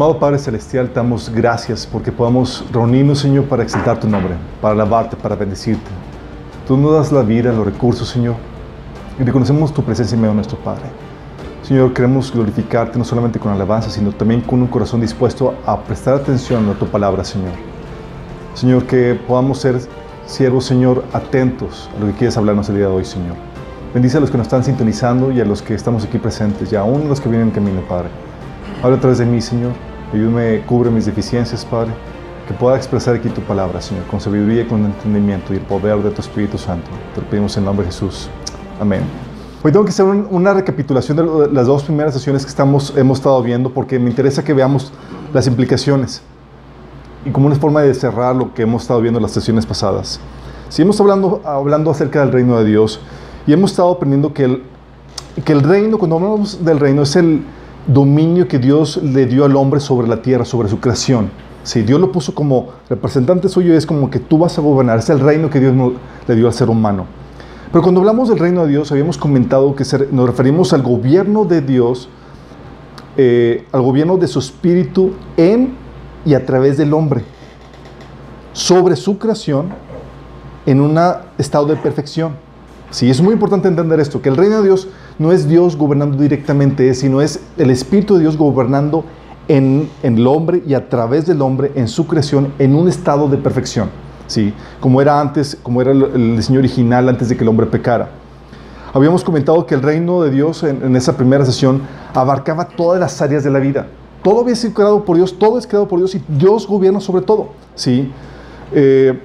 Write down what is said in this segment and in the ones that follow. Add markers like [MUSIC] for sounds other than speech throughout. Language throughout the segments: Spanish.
Amado Padre Celestial, te damos gracias porque podamos reunirnos, Señor, para exaltar tu nombre, para alabarte, para bendecirte. Tú nos das la vida, los recursos, Señor, y reconocemos tu presencia en medio de nuestro Padre. Señor, queremos glorificarte no solamente con alabanza, sino también con un corazón dispuesto a prestar atención a tu palabra, Señor. Señor, que podamos ser siervos, Señor, atentos a lo que quieres hablarnos el día de hoy, Señor. Bendice a los que nos están sintonizando y a los que estamos aquí presentes, y aún los que vienen en camino, Padre. Habla a través de mí, Señor. Ayúdame, cubre mis deficiencias, Padre. Que pueda expresar aquí tu palabra, Señor, con sabiduría y con entendimiento y el poder de tu Espíritu Santo. Te lo pedimos en nombre de Jesús. Amén. Hoy tengo que hacer una recapitulación de las dos primeras sesiones que estamos, hemos estado viendo porque me interesa que veamos las implicaciones y como una forma de cerrar lo que hemos estado viendo en las sesiones pasadas. Estado hablando, hablando acerca del reino de Dios y hemos estado aprendiendo que el, que el reino, cuando hablamos del reino, es el dominio que Dios le dio al hombre sobre la tierra, sobre su creación. Si Dios lo puso como representante suyo, es como que tú vas a gobernar, es el reino que Dios le dio al ser humano. Pero cuando hablamos del reino de Dios, habíamos comentado que nos referimos al gobierno de Dios, eh, al gobierno de su espíritu en y a través del hombre, sobre su creación en un estado de perfección. Sí, es muy importante entender esto, que el reino de Dios no es Dios gobernando directamente, sino es el Espíritu de Dios gobernando en, el hombre y a través del hombre en su creación en un estado de perfección. ¿sí? como era antes, como era el, diseño original antes de que el hombre pecara. Habíamos comentado que el reino de Dios en, esa primera sesión abarcaba todas las áreas de la vida. Todo había sido creado por Dios, todo es creado por Dios y Dios gobierna sobre todo. ¿sí? Eh,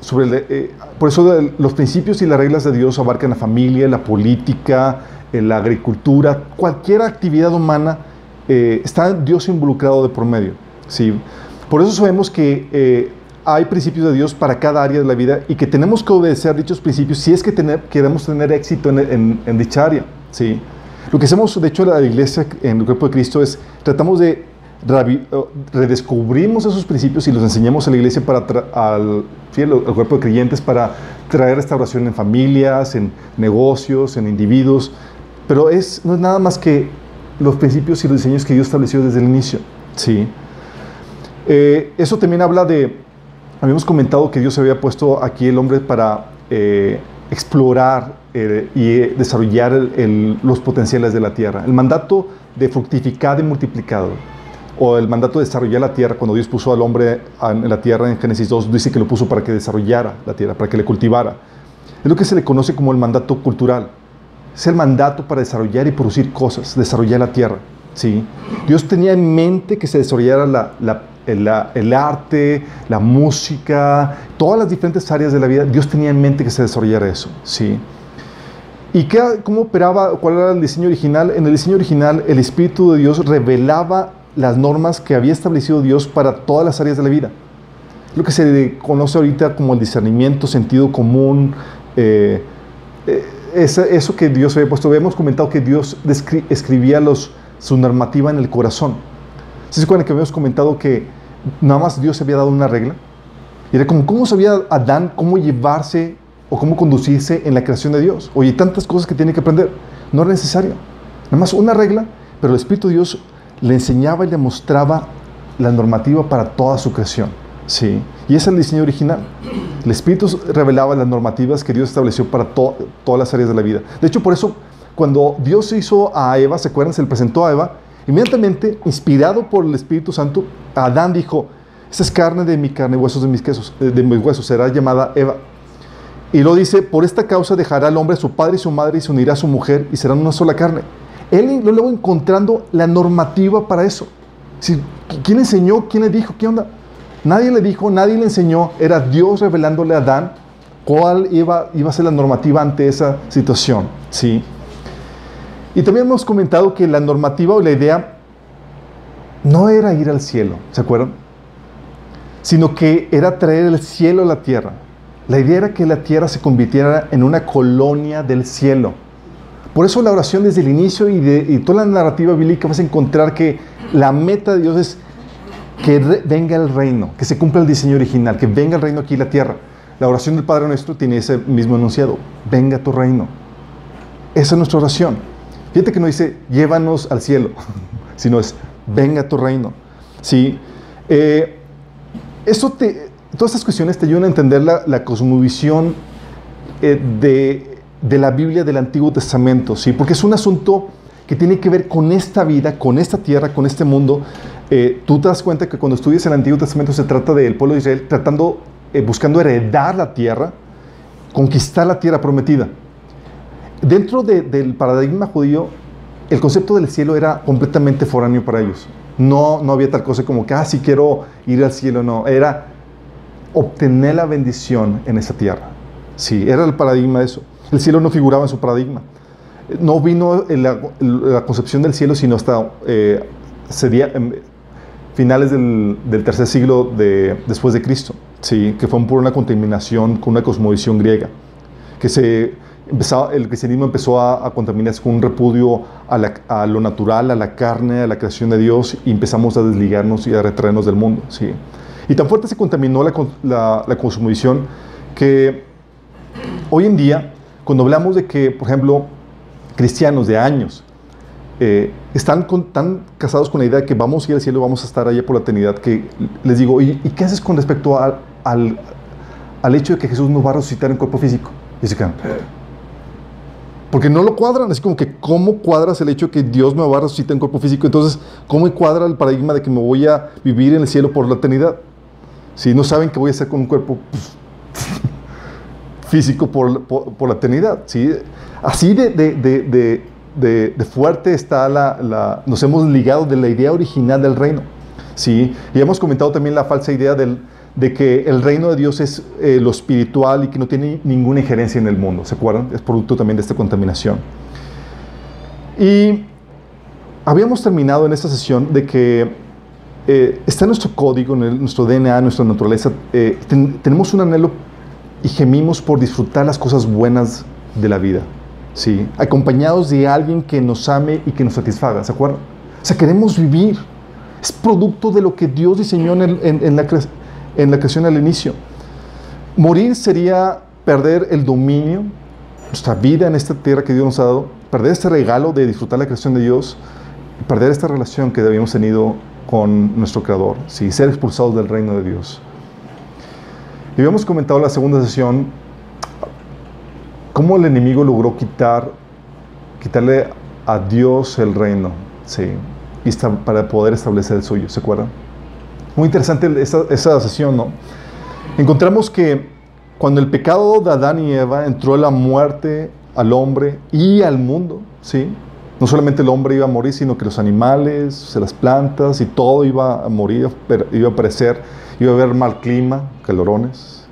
sobre eh, por eso los principios y las reglas de Dios abarcan la familia, la política, eh, la agricultura, cualquier actividad humana está Dios involucrado de por medio. ¿sí? Por eso sabemos que hay principios de Dios para cada área de la vida y que tenemos que obedecer dichos principios si es que queremos tener éxito en, dicha área. ¿sí? Lo que hacemos, de hecho, en la iglesia, en el cuerpo de Cristo, es tratamos de redescubrimos esos principios y los enseñamos a la iglesia para al, cuerpo de creyentes para traer restauración en familias, en negocios, en individuos. Pero es, no es nada más que los principios y los diseños que Dios estableció desde el inicio. ¿sí? Eh, eso también habla de Habíamos comentado que Dios había puesto aquí el hombre para eh, explorar eh, y desarrollar los potenciales de la tierra. El mandato de fructificar y multiplicar, o el mandato de desarrollar la tierra, cuando Dios puso al hombre en la tierra en Génesis 2, dice que lo puso para que desarrollara la tierra, para que le cultivara. Es lo que se le conoce como el mandato cultural. Es el mandato para desarrollar y producir cosas, desarrollar la tierra. ¿sí? Dios tenía en mente que se desarrollara la, la el, arte, la música, todas las diferentes áreas de la vida, Dios tenía en mente que se desarrollara eso, ¿sí? ¿Y qué, cómo operaba, cuál era el diseño original? En el diseño original, el Espíritu de Dios revelaba las normas que había establecido Dios para todas las áreas de la vida. Lo que se conoce ahorita como el discernimiento, sentido común, eh, eh, eso que Dios había puesto. Habíamos comentado que Dios escribía los, su normativa en el corazón. ¿Se acuerdan que habíamos comentado que nada más Dios había dado una regla? Y era como, ¿cómo sabía Adán cómo llevarse o cómo conducirse en la creación de Dios? Oye, tantas cosas que tiene que aprender. No era necesario. Nada más una regla, pero el Espíritu de Dios le enseñaba y le mostraba la normativa para toda su creación. Sí. Y ese es el diseño original. El Espíritu revelaba las normativas que Dios estableció para todas las áreas de la vida. De hecho, por eso, cuando Dios hizo a Eva, ¿se acuerdan? Se le presentó a Eva Inmediatamente, inspirado por el Espíritu Santo, Adán dijo, esa es carne de mi carne, huesos de mis, quesos, eh, de mis huesos, será llamada Eva. Y lo dice, por esta causa dejará al hombre a su padre y su madre y se unirá a su mujer y serán una sola carne. Él luego encontrando la normativa para eso. ¿Quién enseñó? ¿Quién le dijo? ¿Qué onda? Nadie le dijo, nadie le enseñó. Era Dios revelándole a Adán cuál iba, iba a ser la normativa ante esa situación. ¿sí? Y también hemos comentado que la normativa o la idea no era ir al cielo, ¿se acuerdan? Sino que era traer el cielo a la tierra. La idea era que la tierra se convirtiera en una colonia del cielo. Por eso la oración desde el inicio y, toda la narrativa bíblica vas a encontrar que la meta de Dios es que venga el reino, que se cumpla el diseño original, que venga el reino aquí en la tierra. La oración del Padre Nuestro tiene ese mismo enunciado, venga tu reino. Esa es nuestra oración. Fíjate que no dice, llévanos al cielo, [LAUGHS] sino es, venga tu reino. ¿Sí? Eh, eso te, todas estas cuestiones te ayudan a entender la, la cosmovisión eh, de, de, la Biblia del Antiguo Testamento, ¿sí? Porque es un asunto que tiene que ver con esta vida, con esta tierra, con este mundo. Eh, tú te das cuenta que cuando estudias el Antiguo Testamento se trata del pueblo de Israel tratando, buscando heredar la tierra, conquistar la tierra prometida. Dentro de, del paradigma judío, el concepto del cielo era completamente foráneo para ellos. No, no había tal cosa como que, ah, si quiero ir al cielo, no. Era obtener la bendición en esa tierra. Sí, era el paradigma de eso. El cielo no figuraba en su paradigma. No vino la, la concepción del cielo sino hasta eh, sería, em, finales del, del, tercer siglo de, después de Cristo, sí, que fue por una contaminación con una cosmovisión griega, que se empezaba, el cristianismo empezó a, a contaminarse con un repudio a, la, a, lo natural, a la carne, a la creación de Dios, y empezamos a desligarnos y a retraernos del mundo. ¿sí? Y tan fuerte se contaminó la, la, la cosmovisión que hoy en día, cuando hablamos de que, por ejemplo, cristianos de años eh, están con, tan casados con la idea de que vamos a ir al cielo, vamos a estar allá por la eternidad, que les digo, ¿y, y qué haces con respecto al, al, al, hecho de que Jesús nos va a resucitar en cuerpo físico? Y se quedan, porque no lo cuadran. Es como que, ¿cómo cuadras el hecho de que Dios me va a resucitar en cuerpo físico? Entonces, ¿cómo cuadra el paradigma de que me voy a vivir en el cielo por la eternidad? Si no saben que voy a ser con un cuerpo físico por, por, por, la eternidad. ¿sí? Así de, de, de, de fuerte está la, la, Nos hemos ligado de la idea original del reino. ¿sí? Y hemos comentado también la falsa idea del de que el reino de Dios es eh, lo espiritual y que no tiene ninguna injerencia en el mundo. ¿Se acuerdan? Es producto también de esta contaminación. Y habíamos terminado en esta sesión de que eh, está nuestro código, nuestro DNA, nuestra naturaleza. Eh, ten, tenemos un anhelo y gemimos por disfrutar las cosas buenas de la vida. ¿sí? Acompañados de alguien que nos ame y que nos satisfaga. ¿Se acuerdan? O sea, queremos vivir. Es producto de lo que Dios diseñó en, la creación en la creación al inicio. Morir sería perder el dominio, nuestra vida en esta tierra que Dios nos ha dado, perder este regalo de disfrutar la creación de Dios, perder esta relación que habíamos tenido con nuestro Creador, ¿sí? ser expulsados del reino de Dios. Y habíamos comentado en la segunda sesión cómo el enemigo logró quitar, quitarle a Dios el reino, ¿sí? y para poder establecer el suyo, ¿se acuerdan? Muy interesante esa, esa sesión, ¿no? Encontramos que cuando el pecado de Adán y Eva entró la muerte al hombre y al mundo, ¿sí? No solamente el hombre iba a morir, sino que los animales, las plantas y todo iba a morir, iba a perecer, iba a haber mal clima, calorones,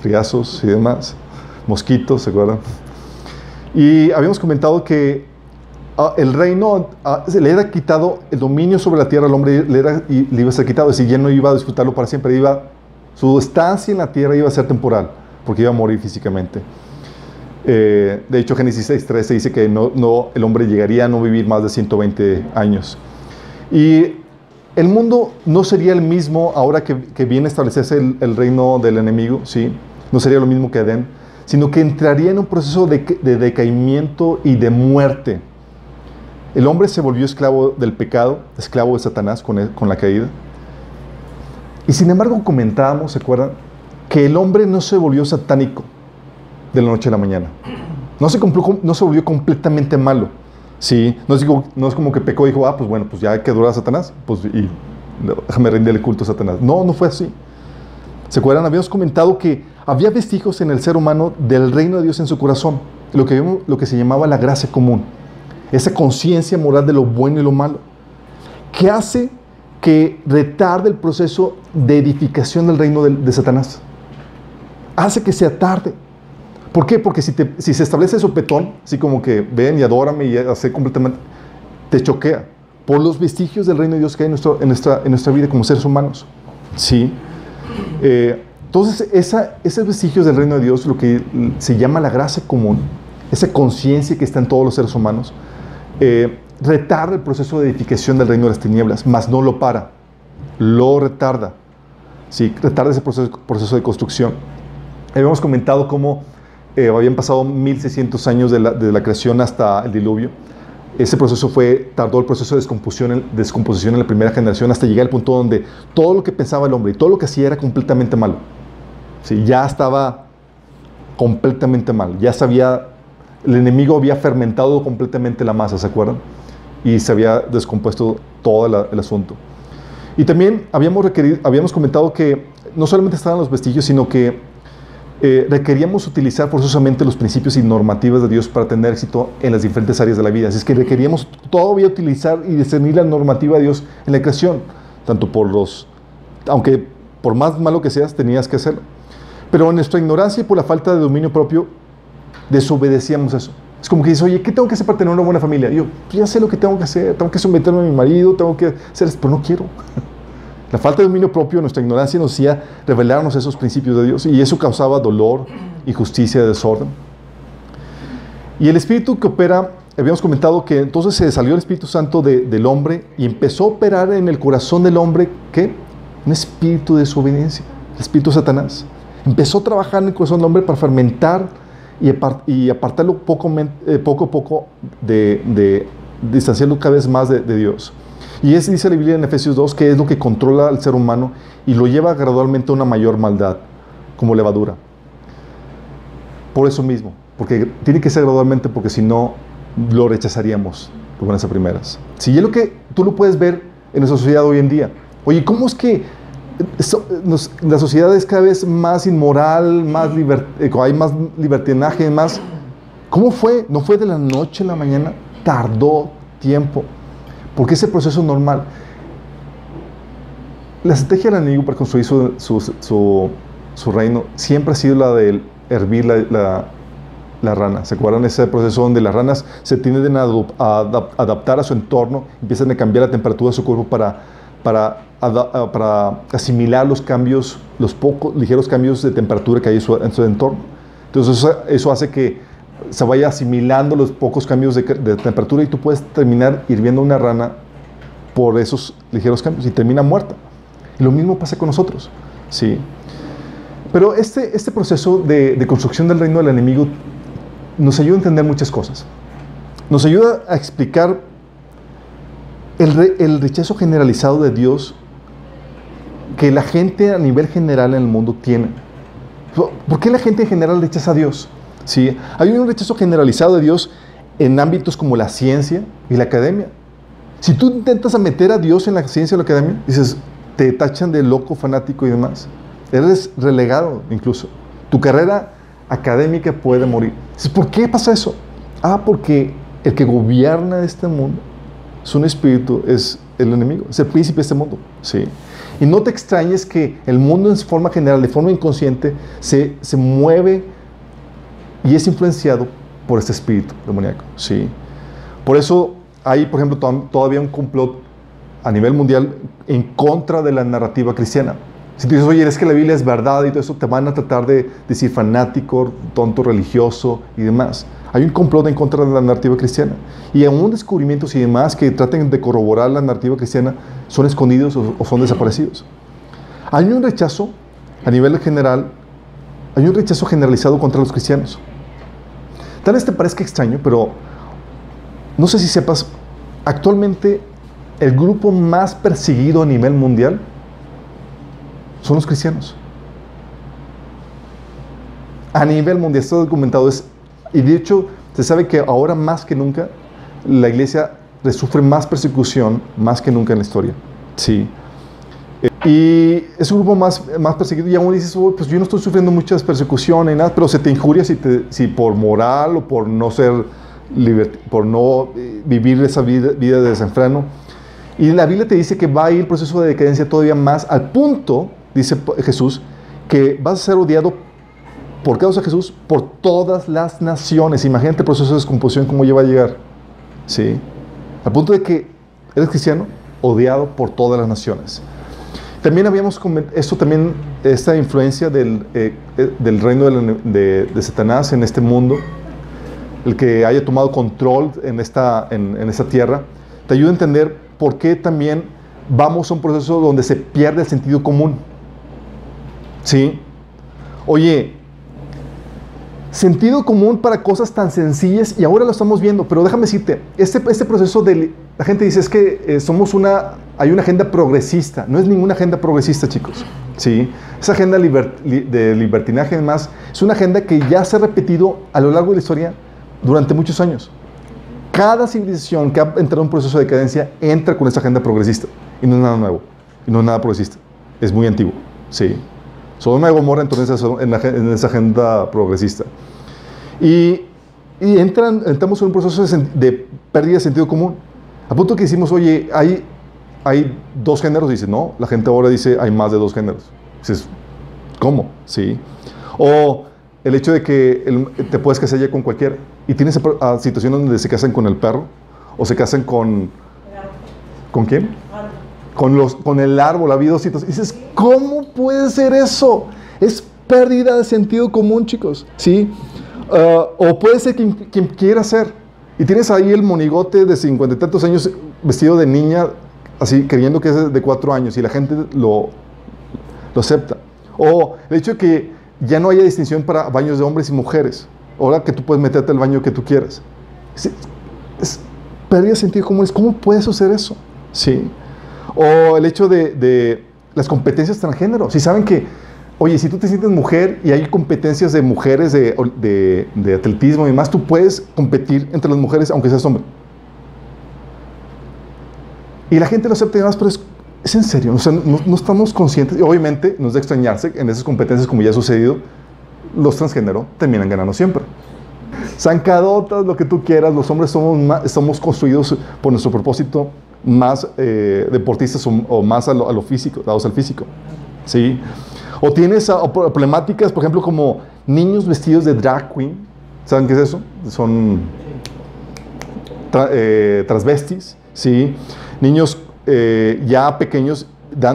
friazos y demás, mosquitos, ¿se acuerdan? Y habíamos comentado que uh, el reino uh, le era quitado el dominio sobre la tierra al hombre le, era, y le iba a ser quitado, es decir, ya no iba a disfrutarlo para siempre, iba, su estancia en la tierra iba a ser temporal, porque iba a morir físicamente. Eh, de hecho, Génesis 6.13 dice que no, no, el hombre llegaría a no vivir más de 120 años. Y el mundo no sería el mismo ahora que, que viene a establecerse el, reino del enemigo, ¿sí? No sería lo mismo que Edén, sino que entraría en un proceso de, de decaimiento y de muerte. El hombre se volvió esclavo del pecado, esclavo de Satanás con, el, con la caída. Y sin embargo comentábamos, ¿se acuerdan? Que el hombre no se volvió satánico de la noche a la mañana. No se volvió completamente malo. Sí, no es, como que pecó y dijo, ah, pues bueno, pues ya que adorar a Satanás, pues y déjame rendirle culto a Satanás. No, no fue así. ¿Se acuerdan? Habíamos comentado que había vestigios en el ser humano del reino de Dios en su corazón, lo que, lo que se llamaba la gracia común esa conciencia moral de lo bueno y lo malo, que hace que retarde el proceso de edificación del reino de Satanás. Hace que sea tarde. ¿Por qué? Porque si, te, si se establece sopetón, así como que ven y adórame y hace completamente, te choquea por los vestigios del reino de Dios que hay en, nuestro, en, nuestra, en nuestra vida como seres humanos. ¿Sí? Eh, entonces, esa, esos vestigios del reino de Dios, lo que se llama la gracia común, esa conciencia que está en todos los seres humanos, eh, retarda el proceso de edificación del reino de las tinieblas, mas no lo para, lo retarda. Sí, retarda ese proceso, proceso de construcción. Habíamos comentado cómo eh, habían pasado 1600 años de la, de la, creación hasta el diluvio. ese proceso fue, tardó el proceso de descomposición, descomposición en la primera generación hasta llegar al punto donde todo lo que pensaba el hombre y todo lo que hacía era completamente malo. Sí, ya estaba completamente mal, ya sabía, el enemigo había fermentado completamente la masa, ¿se acuerdan? Y se había descompuesto todo el asunto. Y también habíamos, requerido, habíamos comentado que no solamente estaban los vestigios, sino que eh, requeríamos utilizar forzosamente los principios y normativas de Dios para tener éxito en las diferentes áreas de la vida. Así es que requeríamos todavía utilizar y discernir la normativa de Dios en la creación, tanto por los, aunque por más malo que seas, tenías que hacerlo. Pero en nuestra ignorancia y por la falta de dominio propio, desobedecíamos eso. Es como que dices, oye, ¿qué tengo que hacer para tener una buena familia? yo, pues ya sé lo que tengo que hacer, tengo que someterme a mi marido, tengo que hacer pero no quiero. La falta de dominio propio, nuestra ignorancia nos hacía revelarnos esos principios de Dios y eso causaba dolor, injusticia, desorden. Y el Espíritu que opera, habíamos comentado que entonces se salió el Espíritu Santo del hombre y empezó a operar en el corazón del hombre, ¿qué? Un espíritu de desobediencia, el espíritu de Satanás. Empezó a trabajar en el corazón del hombre para fermentar y, apartarlo poco, eh, poco a poco de, distanciarlo cada vez más de Dios. Y es, dice la Biblia en Efesios 2, que es lo que controla al ser humano y lo lleva gradualmente a una mayor maldad, como levadura. Por eso mismo, porque tiene que ser gradualmente, porque si no, lo rechazaríamos de buenas a primeras. Si es lo que tú lo puedes ver en nuestra sociedad hoy en día. Oye, ¿cómo es que la sociedad es cada vez más inmoral, más eh, hay más libertinaje, más... ¿Cómo fue? ¿No fue de la noche a la mañana? Tardó tiempo. Porque ese proceso normal. La estrategia del enemigo para construir su, su, su, reino siempre ha sido la de hervir la, la, rana. ¿Se acuerdan ese proceso donde las ranas se tienden a, adaptar a su entorno, empiezan a cambiar la temperatura de su cuerpo para, para, para asimilar los cambios, los pocos ligeros cambios de temperatura que hay en su, en su entorno? Entonces eso, eso hace que se vaya asimilando los pocos cambios de, temperatura y tú puedes terminar hirviendo una rana por esos ligeros cambios y termina muerta. Y lo mismo pasa con nosotros. ¿sí? Pero este, este proceso de, construcción del reino del enemigo nos ayuda a entender muchas cosas. Nos ayuda a explicar el, el rechazo generalizado de Dios que la gente a nivel general en el mundo tiene. ¿Por qué la gente en general rechaza a Dios? ¿Sí? Hay un rechazo generalizado de Dios en ámbitos como la ciencia y la academia. Si tú intentas meter a Dios en la ciencia o la academia, dices, te tachan de loco, fanático y demás. Eres relegado incluso. Tu carrera académica puede morir. ¿por qué pasa eso? Ah, porque el que gobierna este mundo es un espíritu, es el enemigo, es el príncipe de este mundo. ¿sí? Y no te extrañes que el mundo en forma general, de forma inconsciente, se, se mueve y es influenciado por este espíritu demoníaco. ¿sí? Por eso hay, por ejemplo, todavía un complot a nivel mundial en contra de la narrativa cristiana. Si tú dices, oye, es que la Biblia es verdad y todo eso, te van a tratar de decir fanático, tonto religioso y demás. Hay un complot en contra de la narrativa cristiana. Y aún descubrimientos y demás que traten de corroborar la narrativa cristiana son escondidos o son desaparecidos. Hay un rechazo a nivel general, hay un rechazo generalizado contra los cristianos. Tal vez te parezca extraño, pero no sé si sepas, actualmente el grupo más perseguido a nivel mundial son los cristianos. A nivel mundial, esto documentado es, y de hecho se sabe que ahora más que nunca la iglesia sufre más persecución, más que nunca en la historia. Sí. Y es un grupo más, más perseguido y aún dices, pues yo no estoy sufriendo muchas persecuciones, nada, pero se te injuria si, te, si por moral o por no ser, por no eh, vivir esa vida, vida de desenfreno. Y la Biblia te dice que va a ir el proceso de decadencia todavía más al punto, dice Jesús, que vas a ser odiado por causa de Jesús por todas las naciones. Imagínate el proceso de descomposición, cómo lleva a llegar. ¿Sí? Al punto de que eres cristiano, odiado por todas las naciones. También habíamos esto también, esta influencia del, eh, eh, del reino de, de, Satanás en este mundo, el que haya tomado control en esta, en, en esta tierra, te ayuda a entender por qué también vamos a un proceso donde se pierde el sentido común. ¿Sí? Oye, sentido común para cosas tan sencillas y ahora lo estamos viendo, pero déjame decirte, este, este proceso de, la gente dice es que eh, somos una, hay una agenda progresista, no es ninguna agenda progresista chicos, ¿sí? Esa agenda de libertinaje además es una agenda que ya se ha repetido a lo largo de la historia durante muchos años. Cada civilización que ha entrado en un proceso de decadencia entra con esa agenda progresista y no es nada nuevo, y no es nada progresista, es muy antiguo, ¿sí? Sodoma y Gomorra entonces en, esa agenda progresista. Y, y entran, entramos en un proceso de, pérdida de sentido común. A punto que decimos, oye, hay, hay dos géneros. Dice, no, la gente ahora dice, hay más de dos géneros. Dices, ¿cómo? Sí. O el hecho de que te puedes casar ya con cualquiera. Y tienes situaciones donde se casan con el perro o se casan con... ¿Con quién? Con, los, con el árbol, ha dos citas. Y dices, ¿cómo puede ser eso? Es pérdida de sentido común, chicos. ¿Sí? Ah, o puede ser quien, quien, quiera ser. Y tienes ahí el monigote de cincuenta y tantos años vestido de niña, así creyendo que es de cuatro años y la gente lo, lo acepta. O el hecho de que ya no haya distinción para baños de hombres y mujeres. Ahora que tú puedes meterte al baño que tú quieras. Es, es pérdida de sentido común. ¿Cómo puede suceder eso? Sí. O el hecho de, las competencias transgénero. Si saben que, oye, si tú te sientes mujer y hay competencias de mujeres de, atletismo y demás, tú puedes competir entre las mujeres aunque seas hombre. Y la gente lo acepta y demás, pero es, en serio. no, estamos conscientes. Y obviamente nos da extrañarse en esas competencias, como ya ha sucedido, los transgénero terminan ganando siempre. Zancadotas, lo que tú quieras, los hombres somos, somos construidos por nuestro propósito más eh, deportistas o, más a lo, físico, dados al físico. ¿sí? O tienes problemáticas, por ejemplo, como niños vestidos de drag queen. ¿Saben qué es eso? Son eh, transvestis, ¿sí? Niños eh, ya pequeños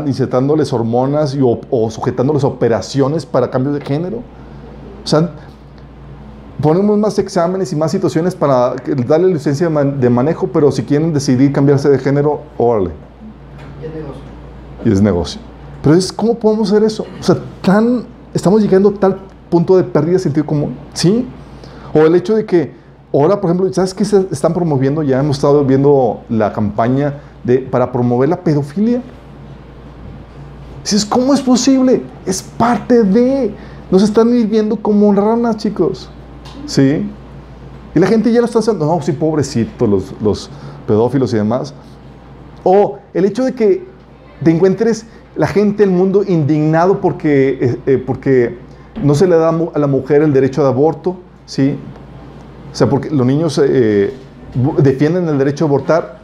insertándoles hormonas y, o, o, sujetándoles operaciones para cambio de género. O sea, ponemos más exámenes y más situaciones para darle licencia de manejo, pero si quieren decidir cambiarse de género, órale. Y es negocio. Y es negocio. Pero es, ¿cómo podemos hacer eso? O sea, tan, estamos llegando a tal punto de pérdida de sentido común, ¿sí? O el hecho de que ahora, por ejemplo, ¿sabes qué se están promoviendo? Ya hemos estado viendo la campaña de, para promover la pedofilia. Dices, ¿cómo es posible? Es parte de... Nos están viviendo como ranas, chicos. ¿Sí? Y la gente ya lo está haciendo. No, sí, pobrecito, los, los pedófilos y demás. O el hecho de que te encuentres la gente, el mundo indignado porque, eh, eh, porque no se le da a la mujer el derecho de aborto, ¿sí? O sea, porque los niños eh, defienden el derecho a abortar,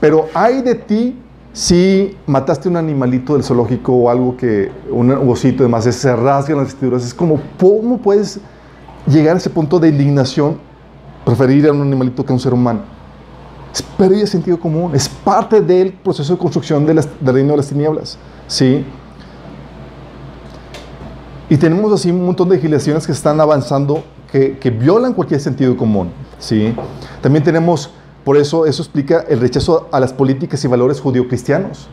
pero hay de ti si mataste un animalito del zoológico o algo que, un osito y demás, se rasgan las vestiduras. Es como, ¿cómo puedes llegar a ese punto de indignación, preferir a un animalito que a un ser humano. Es pérdida de sentido común, es parte del proceso de construcción del reino de las tinieblas. ¿sí? Y tenemos así un montón de legislaciones que están avanzando que, que violan cualquier sentido común. ¿sí? También tenemos, por eso, eso explica el rechazo a las políticas y valores judío-cristianos.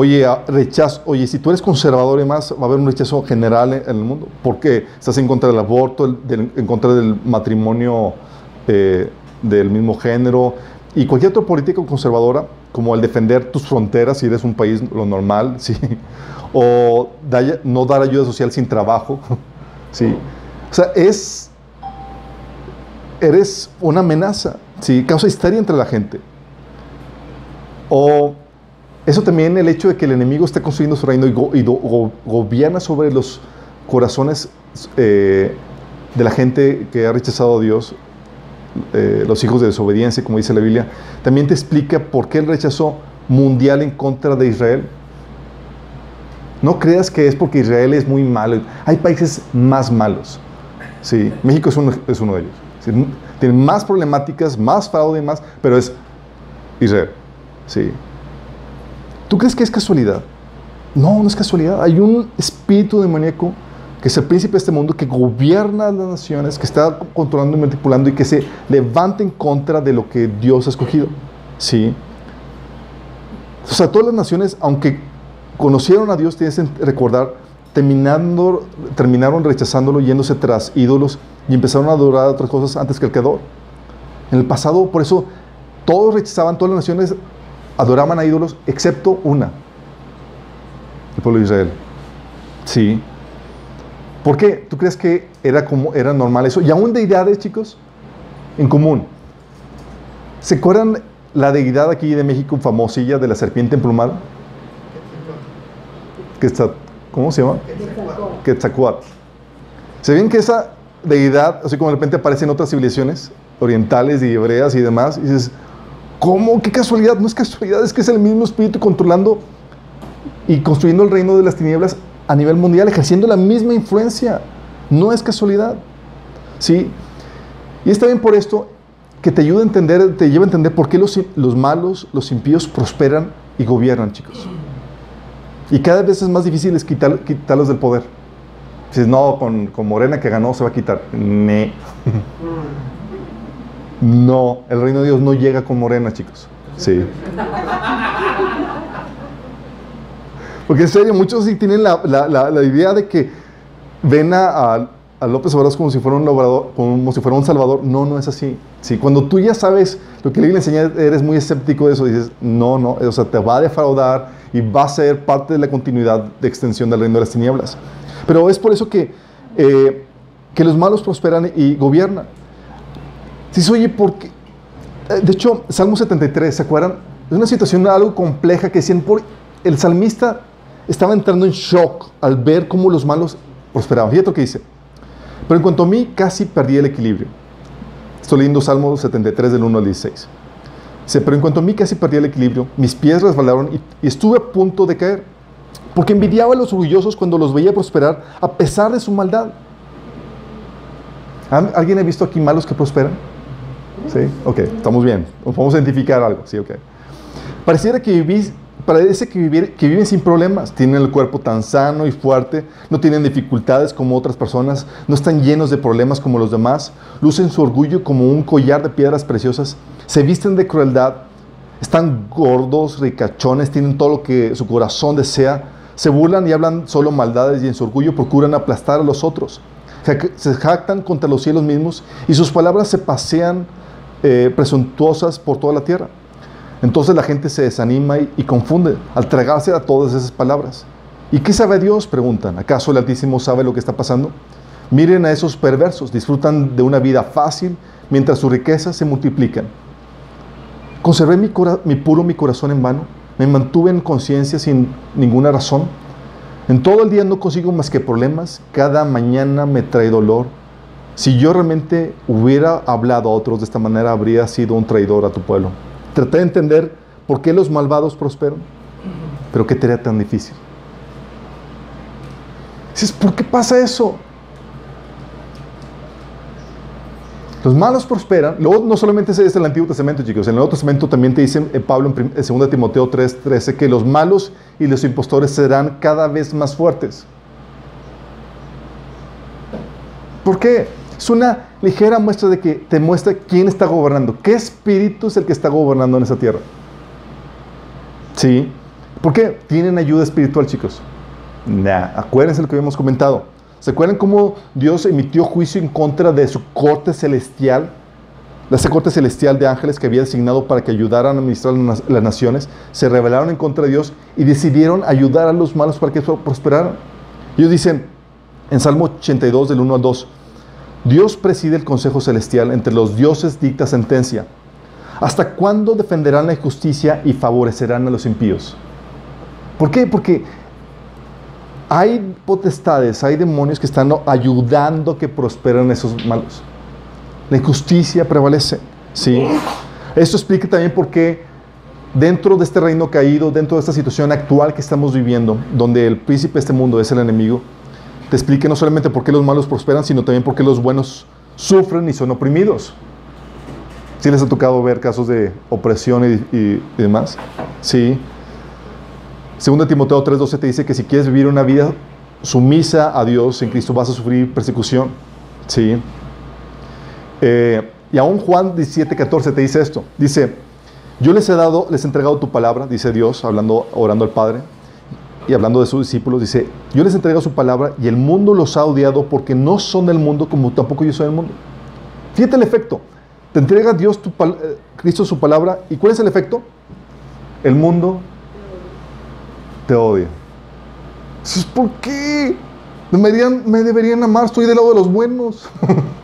Oye, rechazo, oye, si tú eres conservador y más, va a haber un rechazo general en, el mundo, porque estás en contra del aborto, en contra del matrimonio eh, del mismo género, y cualquier otra política conservadora, como el defender tus fronteras si eres un país lo normal, [LAUGHS] ¿sí? o no dar ayuda social sin trabajo, [LAUGHS] ¿sí? O sea, es, eres una amenaza, ¿sí? Causa histeria entre la gente. O eso también el hecho de que el enemigo esté construyendo su reino y, gobierna sobre los corazones eh, de la gente que ha rechazado a Dios, eh, los hijos de desobediencia, como dice la Biblia, también te explica por qué el rechazo mundial en contra de Israel. No creas que es porque Israel es muy malo. Hay países más malos. Sí, México es uno, de ellos. tiene más problemáticas, más fraude, más, pero es Israel. Sí. ¿Tú crees que es casualidad? No, no es casualidad. Hay un espíritu demoníaco que es el príncipe de este mundo, que gobierna las naciones, que está controlando y manipulando y que se levanta en contra de lo que Dios ha escogido. ¿Sí? O sea, todas las naciones, aunque conocieron a Dios, tienen que recordar terminando, terminaron rechazándolo, yéndose tras ídolos y empezaron a adorar otras cosas antes que el Creador. En el pasado, por eso, todos rechazaban, todas las naciones adoraban a ídolos, excepto una, el pueblo de Israel. Sí. ¿Por qué? ¿Tú crees que era, como, era normal eso? Y aún deidades, chicos, en común. ¿Se acuerdan la deidad aquí de México famosilla de la serpiente emplumada? ¿Cómo se llama? Quetzalcoatl. ¿Se ven que esa deidad, así como de repente aparece en otras civilizaciones orientales y hebreas y demás, y dices, ¿cómo? ¿Qué casualidad? No es casualidad, es que es el mismo espíritu controlando y construyendo el reino de las tinieblas a nivel mundial, ejerciendo la misma influencia. No es casualidad. ¿Sí? Y está bien por esto que te ayuda a entender, te lleva a entender por qué los, los malos, los impíos prosperan y gobiernan, chicos. Y cada vez es más difícil es quitar, quitarlos del poder. Si no, con, con, Morena que ganó se va a quitar. [LAUGHS] No, el reino de Dios no llega con Morena, chicos. Sí. Porque en serio, muchos sí tienen la, la, la, idea de que ven a, a, López Obrador como si fuera un como si fuera un salvador. No, no es así. Sí, cuando tú ya sabes lo que le enseña, eres muy escéptico de eso, dices, no, no, o sea, te va a defraudar y va a ser parte de la continuidad de extensión del reino de las tinieblas. Pero es por eso que, eh, que los malos prosperan y gobiernan. Si se oye, porque. Eh, de hecho, Salmo 73, ¿se acuerdan? Es una situación algo compleja que decían, por, el salmista estaba entrando en shock al ver cómo los malos prosperaban. Fíjate lo que dice. Pero en cuanto a mí, casi perdí el equilibrio. Estoy leyendo Salmo 73 del 1 al 16. Dice, pero en cuanto a mí casi perdí el equilibrio, mis pies resbalaron y, y estuve a punto de caer. Porque envidiaba a los orgullosos cuando los veía prosperar a pesar de su maldad. ¿Alguien ha visto aquí malos que prosperan? ¿Sí? Ok, estamos bien. Vamos a identificar algo. Sí, ok. Pareciera que vivís, parece que, vivir, que viven sin problemas. Tienen el cuerpo tan sano y fuerte, no tienen dificultades como otras personas, no están llenos de problemas como los demás, lucen su orgullo como un collar de piedras preciosas, se visten de crueldad, están gordos, ricachones, tienen todo lo que su corazón desea, se burlan y hablan solo maldades y en su orgullo procuran aplastar a los otros. Se jactan contra los cielos mismos y sus palabras se pasean eh, presuntuosas por toda la tierra. Entonces la gente se desanima y, confunde al tragarse a todas esas palabras. ¿Y qué sabe Dios? Preguntan. ¿Acaso el Altísimo sabe lo que está pasando? Miren a esos perversos, disfrutan de una vida fácil mientras sus riquezas se multiplican. Conservé mi, mi puro mi corazón en vano, me mantuve en conciencia sin ninguna razón. En todo el día no consigo más que problemas, cada mañana me trae dolor si yo realmente hubiera hablado a otros de esta manera, habría sido un traidor a tu pueblo. Traté de entender por qué los malvados prosperan, pero qué tarea tan difícil. Dices, ¿por qué pasa eso? Los malos prosperan. Luego, no solamente es el Antiguo Testamento, chicos. En el Nuevo Testamento también te dice eh, Pablo en 2 Timoteo 3, 13 que los malos y los impostores serán cada vez más fuertes. ¿Por qué? Es una ligera muestra de que te muestra quién está gobernando, qué espíritu es el que está gobernando en esa tierra. ¿Sí? ¿Por qué? Tienen ayuda espiritual, chicos. Nah, acuérdense lo que habíamos comentado. ¿Se acuerdan cómo Dios emitió juicio en contra de su corte celestial? Esa corte celestial de ángeles que había designado para que ayudaran a administrar las naciones, se rebelaron en contra de Dios y decidieron ayudar a los malos para que prosperaran. Ellos dicen en Salmo 82 del 1 al 2, Dios preside el consejo celestial, entre los dioses dicta sentencia. ¿Hasta cuándo defenderán la injusticia y favorecerán a los impíos? ¿Por qué? Porque hay potestades, hay demonios que están ayudando que prosperen esos malos. La injusticia prevalece. ¿sí? Esto explica también por qué dentro de este reino caído, dentro de esta situación actual que estamos viviendo, donde el príncipe de este mundo es el enemigo, te explique no solamente por qué los malos prosperan, sino también por qué los buenos sufren y son oprimidos. ¿Sí les ha tocado ver casos de opresión y, demás? Sí. Segundo Timoteo 3:12 te dice que si quieres vivir una vida sumisa a Dios en Cristo vas a sufrir persecución. Sí. Eh, y aún Juan 17:14 te dice esto. Dice, yo les he dado, les he entregado tu palabra, dice Dios, hablando, orando al Padre y hablando de sus discípulos, dice, yo les entrego su palabra y el mundo los ha odiado porque no son del mundo como tampoco yo soy del mundo. Fíjate el efecto. Te entrega Dios, tu eh, Cristo, su palabra. ¿Y cuál es el efecto? El mundo te odia. ¿Por qué? Me deberían, me deberían amar, estoy del lado de los buenos.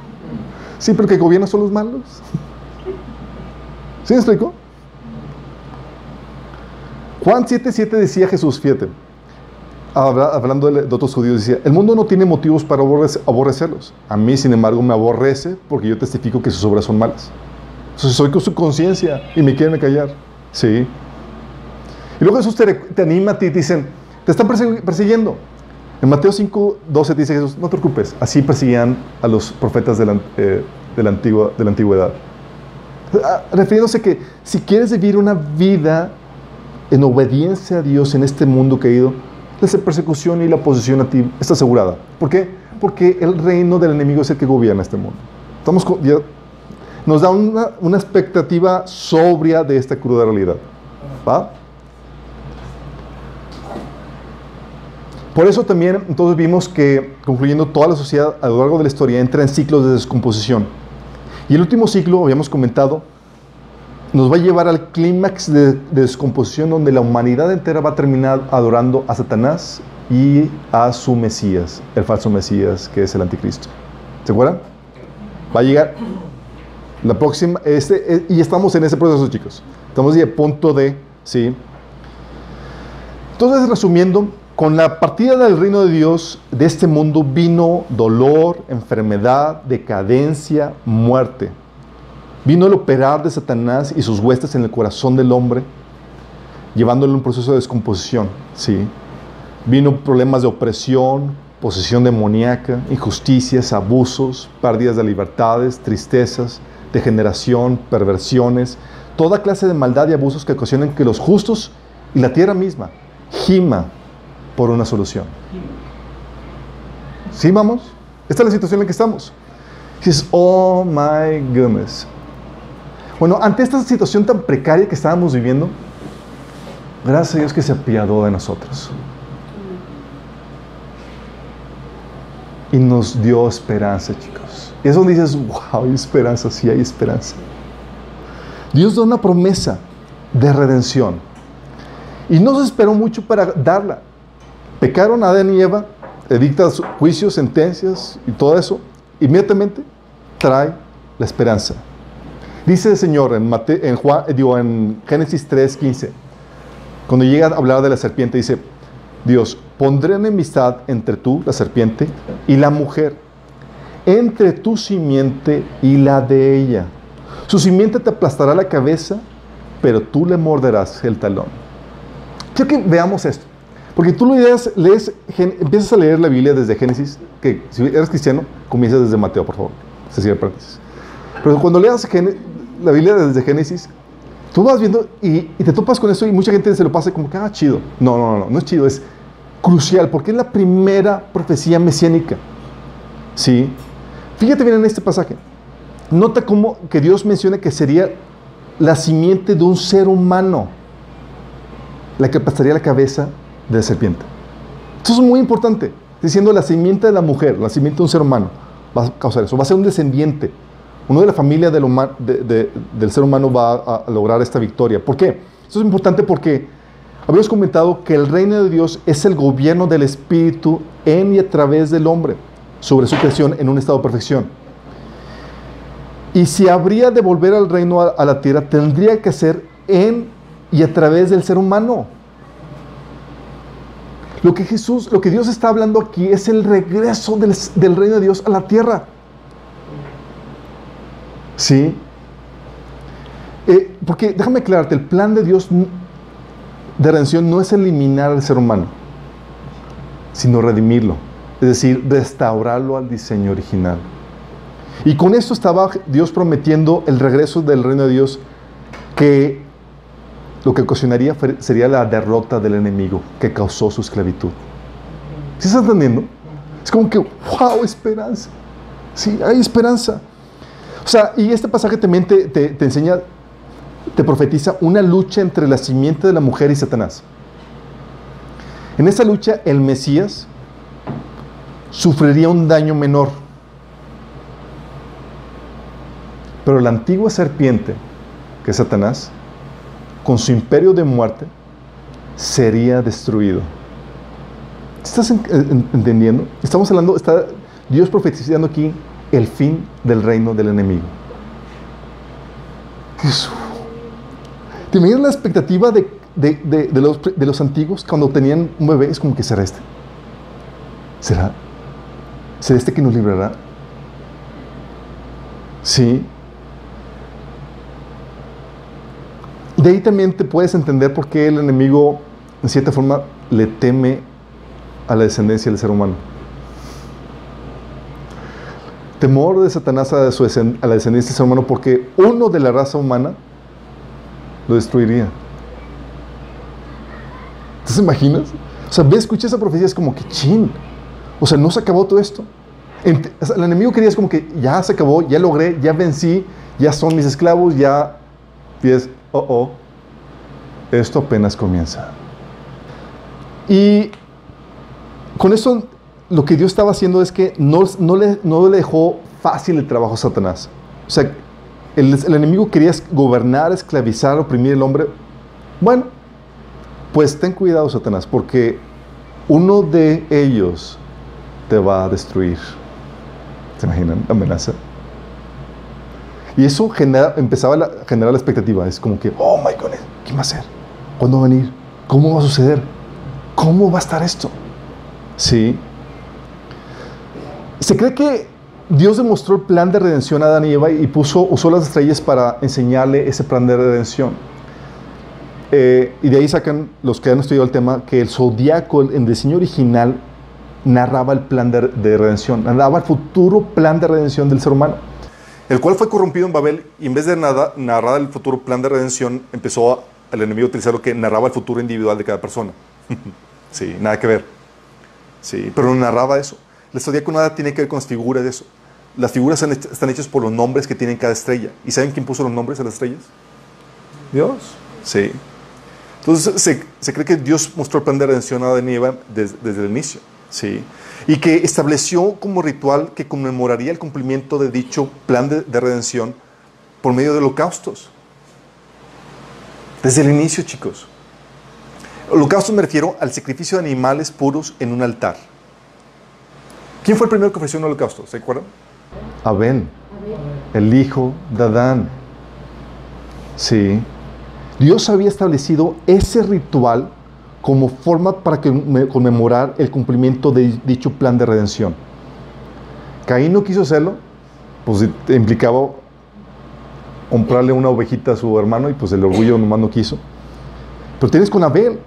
[LAUGHS] sí, pero que gobiernan son los malos. [LAUGHS] ¿Sí me explico? Juan 7:7 decía Jesús, fíjate, hablando de, otros judíos, decía, el mundo no tiene motivos para aborrecerlos. A mí, sin embargo, me aborrece porque yo testifico que sus obras son malas. Entonces soy con su conciencia y me quieren callar. Sí. Y luego Jesús te, anima a ti y te dicen, te están persiguiendo. En Mateo 5, 12 dice Jesús, no te preocupes, así perseguían a los profetas de la, eh, de la, antigua, de la antigüedad. Ah, refiriéndose que si quieres vivir una vida en obediencia a Dios en este mundo caído, la persecución y la oposición a ti está asegurada. ¿Por qué? Porque el reino del enemigo es el que gobierna este mundo. Estamos, nos da una, una expectativa sobria de esta cruda realidad. ¿Va? Por eso también entonces vimos que, concluyendo, toda la sociedad a lo largo de la historia entra en ciclos de descomposición. Y el último ciclo, habíamos comentado, nos va a llevar al clímax de, descomposición donde la humanidad entera va a terminar adorando a Satanás y a su Mesías, el falso Mesías que es el anticristo. ¿Se acuerdan? Va a llegar la próxima, este, eh, y estamos en ese proceso, chicos. Estamos a punto de, ¿sí? Entonces, resumiendo, con la partida del reino de Dios de este mundo vino dolor, enfermedad, decadencia, muerte. Vino el operar de Satanás y sus huestes en el corazón del hombre, llevándole un proceso de descomposición. ¿sí? Vino problemas de opresión, posesión demoníaca, injusticias, abusos, pérdidas de libertades, tristezas, degeneración, perversiones, toda clase de maldad y abusos que ocasionan que los justos y la tierra misma gima por una solución. ¿Sí, vamos? Esta es la situación en la que estamos. Dices, oh my goodness. Bueno, ante esta situación tan precaria que estábamos viviendo, gracias a Dios que se apiadó de nosotros. Y nos dio esperanza, chicos. Y es donde dices, wow, hay esperanza, sí hay esperanza. Dios da una promesa de redención. Y no se esperó mucho para darla. Pecaron Adán y Eva, edicta juicios, sentencias y todo eso. Inmediatamente trae la esperanza. Dice el Señor en, en, Juan, eh, en Génesis 3:15, cuando llega a hablar de la serpiente, dice, Dios, pondré enemistad entre tú, la serpiente, y la mujer, entre tu simiente y la de ella. Su simiente te aplastará la cabeza, pero tú le morderás el talón. Quiero que veamos esto. Porque tú lo lees, lees, empiezas a leer la Biblia desde Génesis, que si eres cristiano, comienza desde Mateo, por favor. Se cierra paréntesis. Pero cuando leas la Biblia desde Génesis, tú vas viendo y, te topas con eso y mucha gente se lo pasa como que, ah, chido. No, no, no, no es chido, es crucial porque es la primera profecía mesiánica. ¿Sí? Fíjate bien en este pasaje. Nota cómo que Dios menciona que sería la simiente de un ser humano la que pasaría la cabeza de la serpiente. Esto es muy importante. Diciendo la simiente de la mujer, la simiente de un ser humano, va a causar eso. Va a ser un descendiente uno de la familia del, ser humano va a, lograr esta victoria. ¿Por qué? Esto es importante porque habíamos comentado que el reino de Dios es el gobierno del Espíritu en y a través del hombre sobre su creación en un estado de perfección. Y si habría de volver al reino a, la tierra, tendría que ser en y a través del ser humano. Lo que Jesús, lo que Dios está hablando aquí es el regreso del reino de Dios a la tierra. ¿Sí? Eh, porque déjame aclararte, el plan de Dios de redención no es eliminar al ser humano, sino redimirlo. Es decir, restaurarlo al diseño original. Y con esto estaba Dios prometiendo el regreso del reino de Dios que lo que ocasionaría sería la derrota del enemigo que causó su esclavitud. ¿Sí estás entendiendo? Es como que, wow, esperanza. Sí, hay esperanza. O sea, y este pasaje también te, te, enseña, te profetiza una lucha entre la simiente de la mujer y Satanás. En esta lucha, el Mesías sufriría un daño menor. Pero la antigua serpiente, que es Satanás, con su imperio de muerte, sería destruido. ¿Estás entendiendo? Estamos hablando, está Dios profetizando aquí el fin del reino del enemigo. ¿Te imaginas la expectativa de, los, de, los, antiguos cuando tenían un bebé? Es como que será este. ¿Será? ¿Será este que nos librará? Sí. De ahí también te puedes entender por qué el enemigo, en cierta forma, le teme a la descendencia del ser humano. Temor de Satanás a, a la descendencia del ser humano porque uno de la raza humana lo destruiría. ¿Te imaginas? O sea, ve, escucha esa profecía, es como que chin. O sea, no se acabó todo esto. El enemigo quería es como que ya se acabó, ya logré, ya vencí, ya son mis esclavos, ya. Y es, oh, oh, esto apenas comienza. Y con esto, lo que Dios estaba haciendo es que no, no, le, no le dejó fácil el trabajo a Satanás. O sea, el, enemigo quería gobernar, esclavizar, oprimir al hombre. Bueno, pues ten cuidado, Satanás, porque uno de ellos te va a destruir. ¿Se imaginan? Amenaza. Y eso empezaba a generar la expectativa. Es como que, oh my God, ¿qué va a hacer? ¿Cuándo va a venir? ¿Cómo va a suceder? ¿Cómo va a estar esto? Sí. Se cree que Dios demostró el plan de redención a Adán y Eva y puso, usó las estrellas para enseñarle ese plan de redención. Eh, y de ahí sacan los que han estudiado el tema que el zodiaco en diseño original narraba el plan de, redención, narraba el futuro plan de redención del ser humano, el cual fue corrompido en Babel y en vez de nada, narrar el futuro plan de redención, empezó el enemigo a utilizar lo que narraba el futuro individual de cada persona. [LAUGHS] sí, nada que ver. Sí, pero no narraba eso. El zodiaco nada tiene que ver con las figuras de eso. Las figuras están hechas por los nombres que tienen cada estrella. ¿Y saben quién puso los nombres a las estrellas? Dios. Sí. Entonces se, cree que Dios mostró el plan de redención a Adán y Eva desde, el inicio. Sí. Y que estableció como ritual que conmemoraría el cumplimiento de dicho plan de, de redención por medio de holocaustos. Desde el inicio, chicos. Holocausto me refiero al sacrificio de animales puros en un altar. ¿Quién fue el primero que ofreció un holocausto? ¿Se acuerdan? Abel, el hijo de Adán. Sí. Dios había establecido ese ritual como forma para conmemorar el cumplimiento de dicho plan de redención. Caín no quiso hacerlo, pues implicaba comprarle una ovejita a su hermano y pues el orgullo nomás no quiso. Pero tienes con Abel,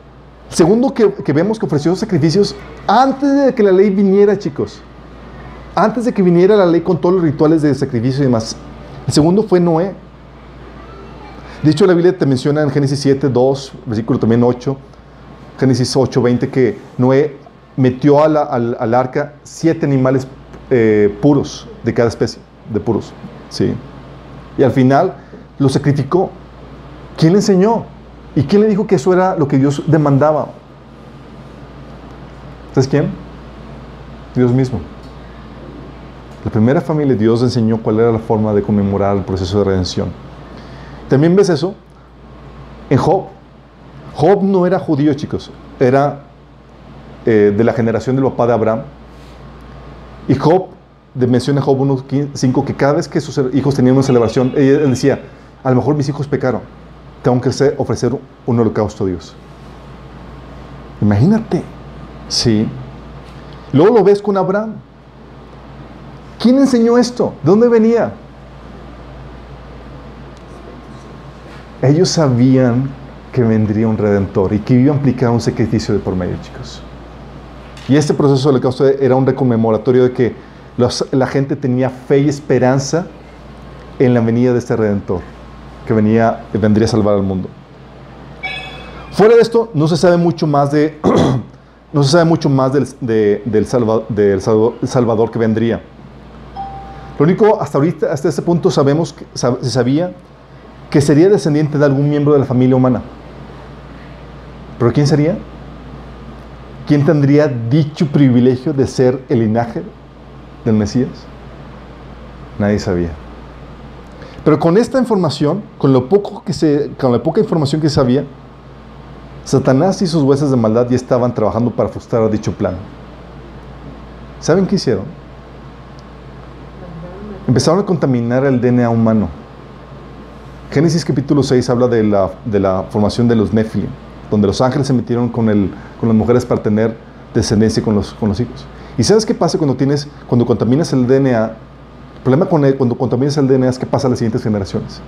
Segundo que, vemos que ofreció sacrificios antes de que la ley viniera, chicos. Antes de que viniera la ley con todos los rituales de sacrificio y demás. El segundo fue Noé. De hecho, la Biblia te menciona en Génesis 7, 2, versículo también 8, Génesis 8, 20, que Noé metió al, arca siete animales eh, puros de cada especie, de puros. ¿sí? Y al final lo sacrificó. ¿Quién le enseñó? ¿Y quién le dijo que eso era lo que Dios demandaba? ¿Sabes quién? Dios mismo. La primera familia, Dios enseñó cuál era la forma de conmemorar el proceso de redención. También ves eso en Job. Job no era judío, chicos. Era eh, de la generación del papá de Abraham. Y Job, menciona Job 1.5, que cada vez que sus hijos tenían una celebración, él decía, a lo mejor mis hijos pecaron tengo que ofrecer un holocausto a Dios. Imagínate. Sí. Luego lo ves con Abraham. ¿Quién enseñó esto? ¿De dónde venía? Ellos sabían que vendría un redentor y que iba a implicar un sacrificio de por medio, chicos. Y este proceso de holocausto era un reconmemoratorio de que la gente tenía fe y esperanza en la venida de este redentor que venía, vendría a salvar al mundo. Fuera de esto, no se sabe mucho más de, [CLEARS THROAT] no se sabe mucho más del, del, salvador, que vendría. Lo único, hasta ahorita, hasta este punto, sabemos se sabía que sería descendiente de algún miembro de la familia humana. ¿Pero quién sería? ¿quién tendría dicho privilegio de ser el linaje del Mesías? Nadie sabía. Pero con esta información, con, lo poco que se, con la poca información que sabía, Satanás y sus huesos de maldad ya estaban trabajando para frustrar dicho plan. ¿Saben qué hicieron? Empezaron a contaminar el DNA humano. Génesis capítulo 6 habla de la, de la formación de los Nephilim, donde los ángeles se metieron con, el, con las mujeres para tener descendencia con los, con los hijos. ¿Y sabes qué pasa cuando, tienes, cuando contaminas el DNA? El problema con cuando contaminas el DNA es que pasa a las siguientes generaciones.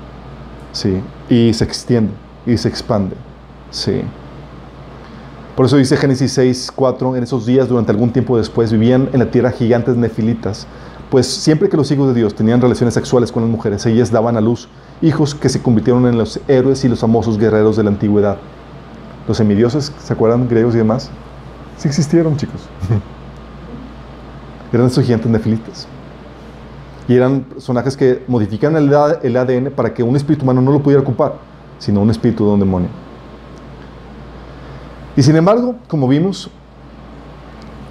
Sí. Y se extiende y se expande. Sí. Por eso dice Génesis 6, 4, en esos días, durante algún tiempo después, vivían en la tierra gigantes nefilitas, pues siempre que los hijos de Dios tenían relaciones sexuales con las mujeres, ellas daban a luz hijos que se convirtieron en los héroes y los famosos guerreros de la antigüedad. Los semidioses, ¿se acuerdan? Griegos y demás. Sí existieron, chicos. [LAUGHS] eran esos gigantes nefilitas. Y eran personajes que modificaban el, ADN para que un espíritu humano no lo pudiera ocupar, sino un espíritu de un demonio. Y sin embargo, como vimos,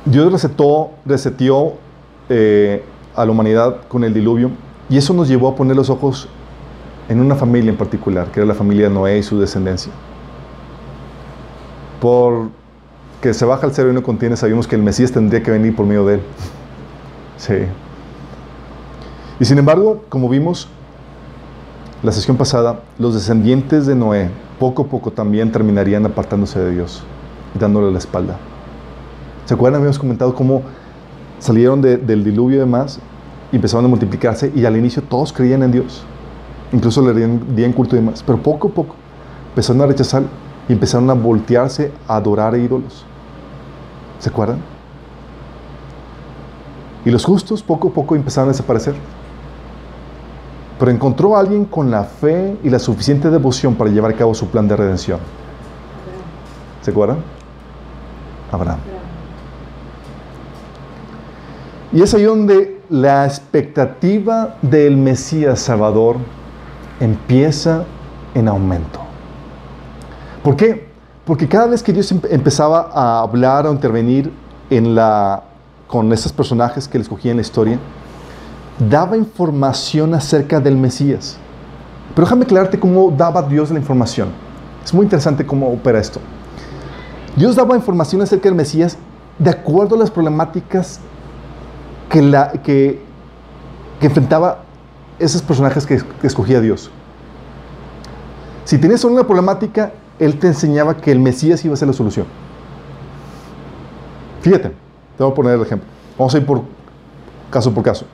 Dios resetó, reseteó eh, a la humanidad con el diluvio y eso nos llevó a poner los ojos en una familia en particular, que era la familia de Noé y su descendencia. Por que se baja el cero y no contiene, sabíamos que el Mesías tendría que venir por medio de él. [LAUGHS] Sí. Y sin embargo, como vimos la sesión pasada, los descendientes de Noé poco a poco también terminarían apartándose de Dios dándole la espalda. ¿Se acuerdan? Habíamos comentado cómo salieron del diluvio y demás y empezaron a multiplicarse y al inicio todos creían en Dios. Incluso le dieron culto y demás. Pero poco a poco empezaron a rechazar y empezaron a voltearse a adorar a ídolos. ¿Se acuerdan? Y los justos poco a poco empezaron a desaparecer. Pero encontró a alguien con la fe y la suficiente devoción para llevar a cabo su plan de redención. ¿Se acuerdan? Abraham. Y es ahí donde la expectativa del Mesías Salvador empieza en aumento. ¿Por qué? Porque cada vez que Dios empezaba a hablar o intervenir en la, con esos personajes que le escogía en la historia, daba información acerca del Mesías. Pero déjame aclararte cómo daba Dios la información. Es muy interesante cómo opera esto. Dios daba información acerca del Mesías de acuerdo a las problemáticas que, la, que, enfrentaba esos personajes que, escogía Dios. Si tenías una problemática, Él te enseñaba que el Mesías iba a ser la solución. Fíjate, te voy a poner el ejemplo. Vamos a ir por caso por caso.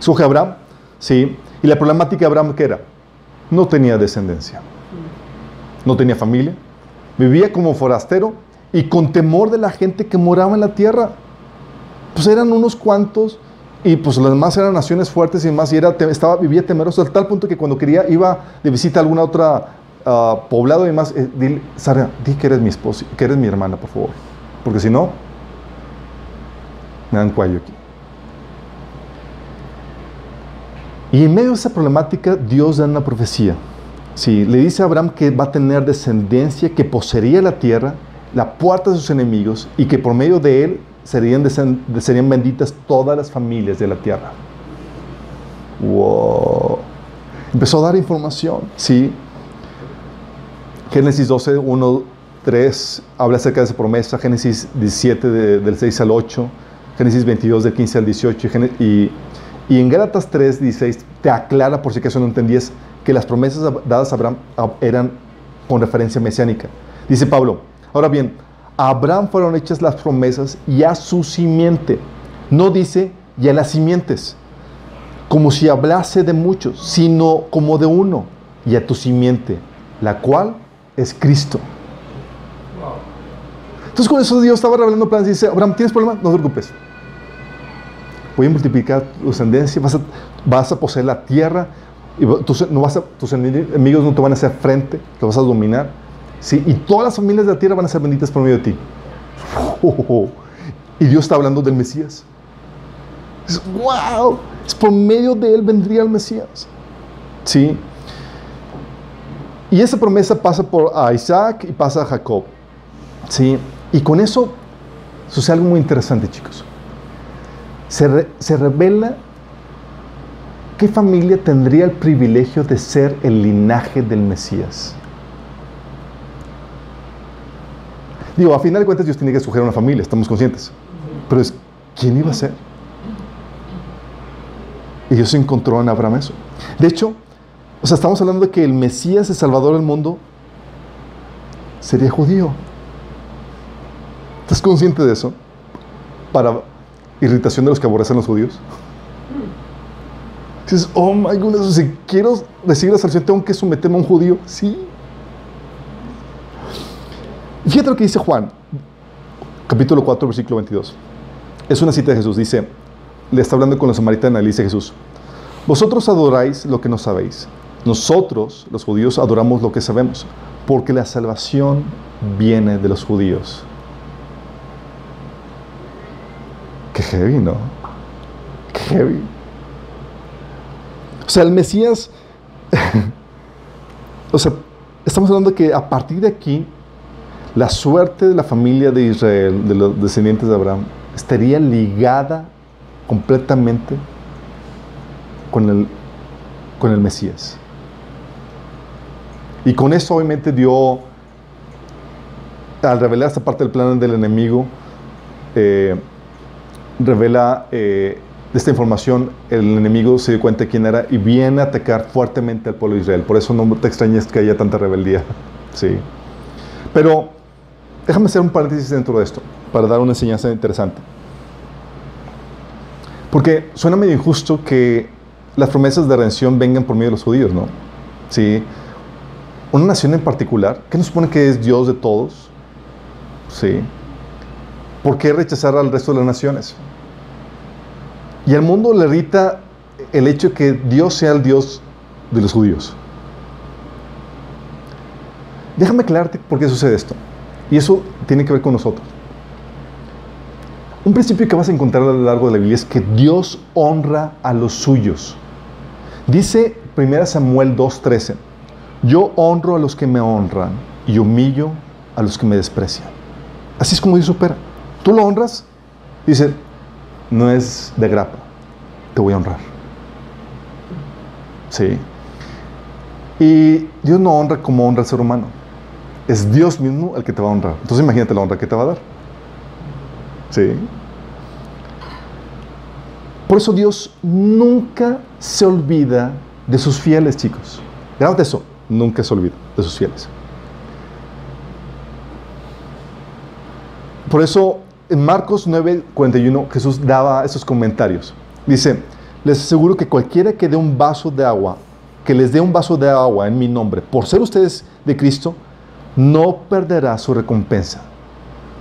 Escoge a Abraham, sí, y la problemática de Abraham, ¿qué era? No tenía descendencia, no tenía familia, Vivía como forastero y con temor de la gente que moraba en la tierra. Pues eran unos cuantos y pues las demás eran naciones fuertes y demás y era, estaba, vivía temeroso al tal punto que cuando quería iba de visita a alguna otra uh, poblado y demás, eh, dile, Sara, di que eres mi esposa, que eres mi hermana, por favor. Porque si no, me dan cuello aquí. Y en medio de esa problemática, Dios da una profecía. Sí, le dice a Abraham que va a tener descendencia, que poseería la tierra, la puerta de sus enemigos y que por medio de él serían, serían benditas todas las familias de la tierra. Wow. Empezó a dar información, ¿sí? Génesis 12, 1, 3 habla acerca de esa promesa. Génesis 17, del 6 al 8. Génesis 22, del 15 al 18. Y, y en Gálatas 3, 16 te aclara, por si acaso no entendías, que las promesas dadas a Abraham eran con referencia mesiánica. Dice Pablo, ahora bien, a Abraham fueron hechas las promesas y a su simiente. No dice y a las simientes, como si hablase de muchos, sino como de uno, y a tu simiente, la cual es Cristo. Entonces con eso Dios estaba revelando planes y dice, Abraham, ¿tienes problemas? No te preocupes. Voy a multiplicar tu descendencia, vas a, poseer la tierra, y tus enemigos no te van a hacer frente, te vas a dominar. ¿sí? Y todas las familias de la tierra van a ser benditas por medio de ti. [LAUGHS] Y Dios está hablando del Mesías. Es, ¡Wow! Es por medio de él vendría el Mesías. ¿Sí? Y esa promesa pasa por Isaac y pasa a Jacob. ¿Sí? Y con eso sucede algo muy interesante, chicos. Se, re- se revela qué familia tendría el privilegio de ser el linaje del Mesías. Digo, a final de cuentas Dios tiene que escoger una familia, estamos conscientes. Pero es, ¿quién iba a ser? Y Dios encontró en Abraham eso. De hecho, o sea, estamos hablando de que el Mesías, el Salvador del mundo, sería judío. ¿Estás consciente de eso? Para irritación de los que aborrecen los judíos. Dices, oh my goodness, si quiero recibir la salvación, tengo que someterme a un judío. Sí. Fíjate lo que dice Juan, capítulo 4, versículo 22. Es una cita de Jesús. Dice, le está hablando con la samaritana, le dice Jesús, vosotros adoráis lo que no sabéis. Nosotros, los judíos, adoramos lo que sabemos, porque la salvación viene de los judíos. Qué heavy, ¿no? Qué heavy. O sea, el Mesías, [LAUGHS] o sea, estamos hablando que a partir de aquí, la suerte de la familia de Israel, de los descendientes de Abraham, estaría ligada completamente con el, con el Mesías. Y con eso obviamente dio, al revelar esta parte del plan del enemigo, eh, revela eh, esta información, el enemigo se dio cuenta de quién era y viene a atacar fuertemente al pueblo de Israel. Por eso no te extrañes que haya tanta rebeldía. [LAUGHS] Sí. Pero déjame hacer un paréntesis dentro de esto, para dar una enseñanza interesante. Porque suena medio injusto que las promesas de redención vengan por medio de los judíos, ¿no? Sí. Una nación en particular, que nos supone que es Dios de todos? Sí. ¿Por qué rechazar al resto de las naciones? Y al mundo le irrita el hecho de que Dios sea el Dios de los judíos. Déjame aclararte por qué sucede esto. Y eso tiene que ver con nosotros. Un principio que vas a encontrar a lo largo de la Biblia es que Dios honra a los suyos. Dice 1 Samuel 2.13, yo honro a los que me honran y humillo a los que me desprecian. Así es como Dios opera. Tú lo honras, dice, no es de grapa, te voy a honrar. Sí. Y Dios no honra como honra al ser humano. Es Dios mismo el que te va a honrar. Entonces imagínate la honra que te va a dar. Sí. Por eso Dios nunca se olvida de sus fieles, chicos. Grábate eso. Nunca se olvida de sus fieles. Por eso en Marcos 9:41 Jesús daba esos comentarios. Dice, les aseguro que cualquiera que dé un vaso de agua, que les dé un vaso de agua en mi nombre, por ser ustedes de Cristo, no perderá su recompensa.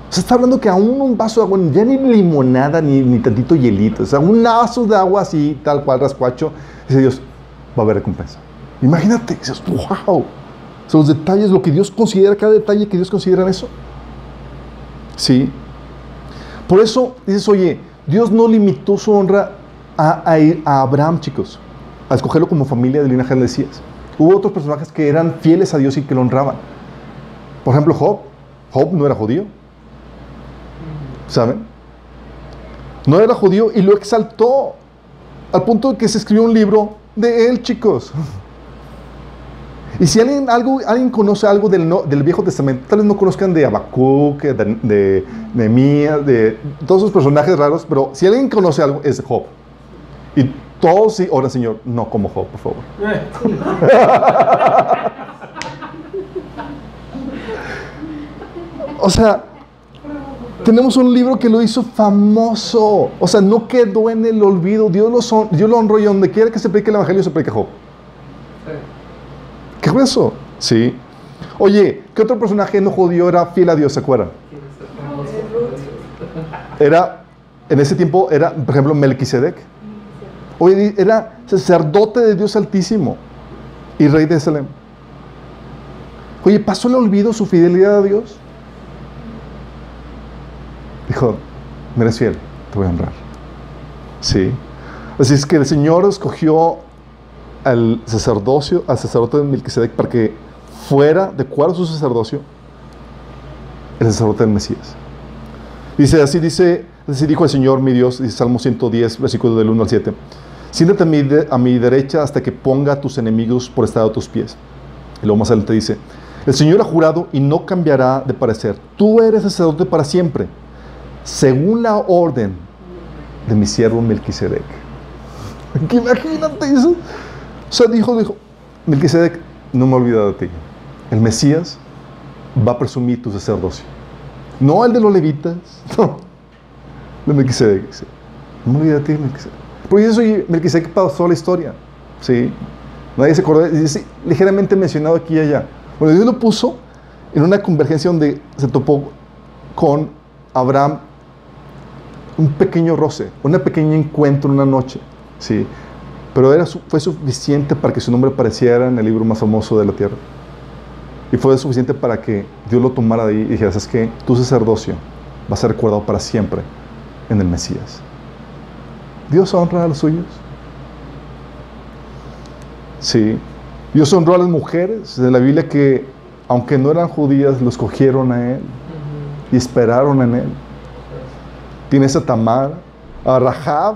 O sea, está hablando que aún un vaso de agua, ya ni limonada, ni, ni tantito hielito, o sea, un vaso de agua así, tal cual, rascuacho, dice Dios, va a haber recompensa. Imagínate, dices, wow, son los detalles, lo que Dios considera, cada detalle que Dios considera en eso. Sí. Por eso dices, oye, Dios no limitó su honra a, a, Abraham, chicos, a escogerlo como familia del linaje de Mesías. Hubo otros personajes que eran fieles a Dios y que lo honraban. Por ejemplo, Job. Job no era judío. ¿Saben? No era judío y lo exaltó al punto de que se escribió un libro de él, chicos. Y si alguien, algo, alguien conoce algo del, no- del Viejo Testamento, tal vez no conozcan de Habacuc, de, de Nehemías, de todos esos personajes raros, pero si alguien conoce algo, es Job. Y todos sí, ahora Señor, no como Job, por favor. [LAUGHS] O sea, tenemos un libro que lo hizo famoso. O sea, no quedó en el olvido. Dios lo, son, Dios lo honró y donde quiera que se predique el Evangelio, se predica Job. ¿Qué? Sí. Oye, ¿qué otro personaje no judío era fiel a Dios? ¿Se acuerdan? Era, en ese tiempo, era, por ejemplo, Melquisedec. Oye, era sacerdote de Dios Altísimo y rey de Salem. Oye, ¿pasó el olvido su fidelidad a Dios? Dijo, me eres fiel, te voy a honrar. Sí. Así es que el Señor escogió al sacerdocio, al sacerdote de Melquisedec para que fuera, de acuerdo a su sacerdocio, el sacerdote del Mesías. Dice, así dice, así dijo el Señor mi Dios, dice Salmo 110, versículo del 1 al 7. Siéntate a mi, a mi derecha hasta que ponga a tus enemigos por estado a tus pies. Y luego más adelante dice, el Señor ha jurado y no cambiará de parecer. Tú eres sacerdote para siempre, según la orden de mi siervo Melquisedec. [LAUGHS] Imagínate eso. O sea, dijo, dijo, Melquisedec, no me he olvidado de ti. El Mesías va a presumir tu sacerdocio. No el de los levitas, [LAUGHS] no. De Melquisedec. No me olvidé de ti, Melquisedec. Porque eso Melquisedec pasó la historia. Sí. Nadie se acordó. Dice, ligeramente mencionado aquí y allá. Bueno, Dios lo puso en una convergencia donde se topó con Abraham un pequeño roce, un pequeño encuentro una noche. Sí. Pero era, fue suficiente para que su nombre apareciera en el libro más famoso de la tierra. Y fue suficiente para que Dios lo tomara de ahí y dijera, es que tu sacerdocio va a ser recordado para siempre en el Mesías. Dios honra a los suyos. Sí. Dios honró a las mujeres de la Biblia que, aunque no eran judías, los cogieron a Él y esperaron en Él. Tienes a Tamar, a Rahab,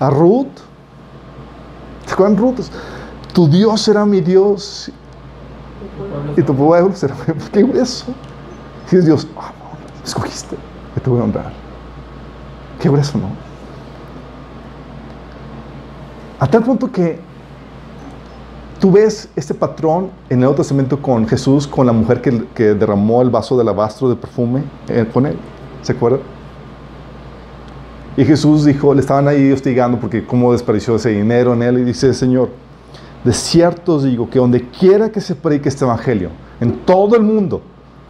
a Ruth. ¿Te acuerdan Ruth? Tu Dios será mi Dios y tu pueblo será mi ¿Qué grueso? Y Dios, ah, no, escogiste, que te voy a honrar. Qué grueso, ¿no? A tal punto que tú ves este patrón en el Nuevo Testamento con Jesús, con la mujer que, que derramó el vaso de alabastro de perfume eh, con él. ¿Se acuerdan? Y Jesús dijo, le estaban ahí hostigando porque cómo desperdició ese dinero en él. Y dice, Señor, de cierto os digo que donde quiera que se predique este evangelio, en todo el mundo,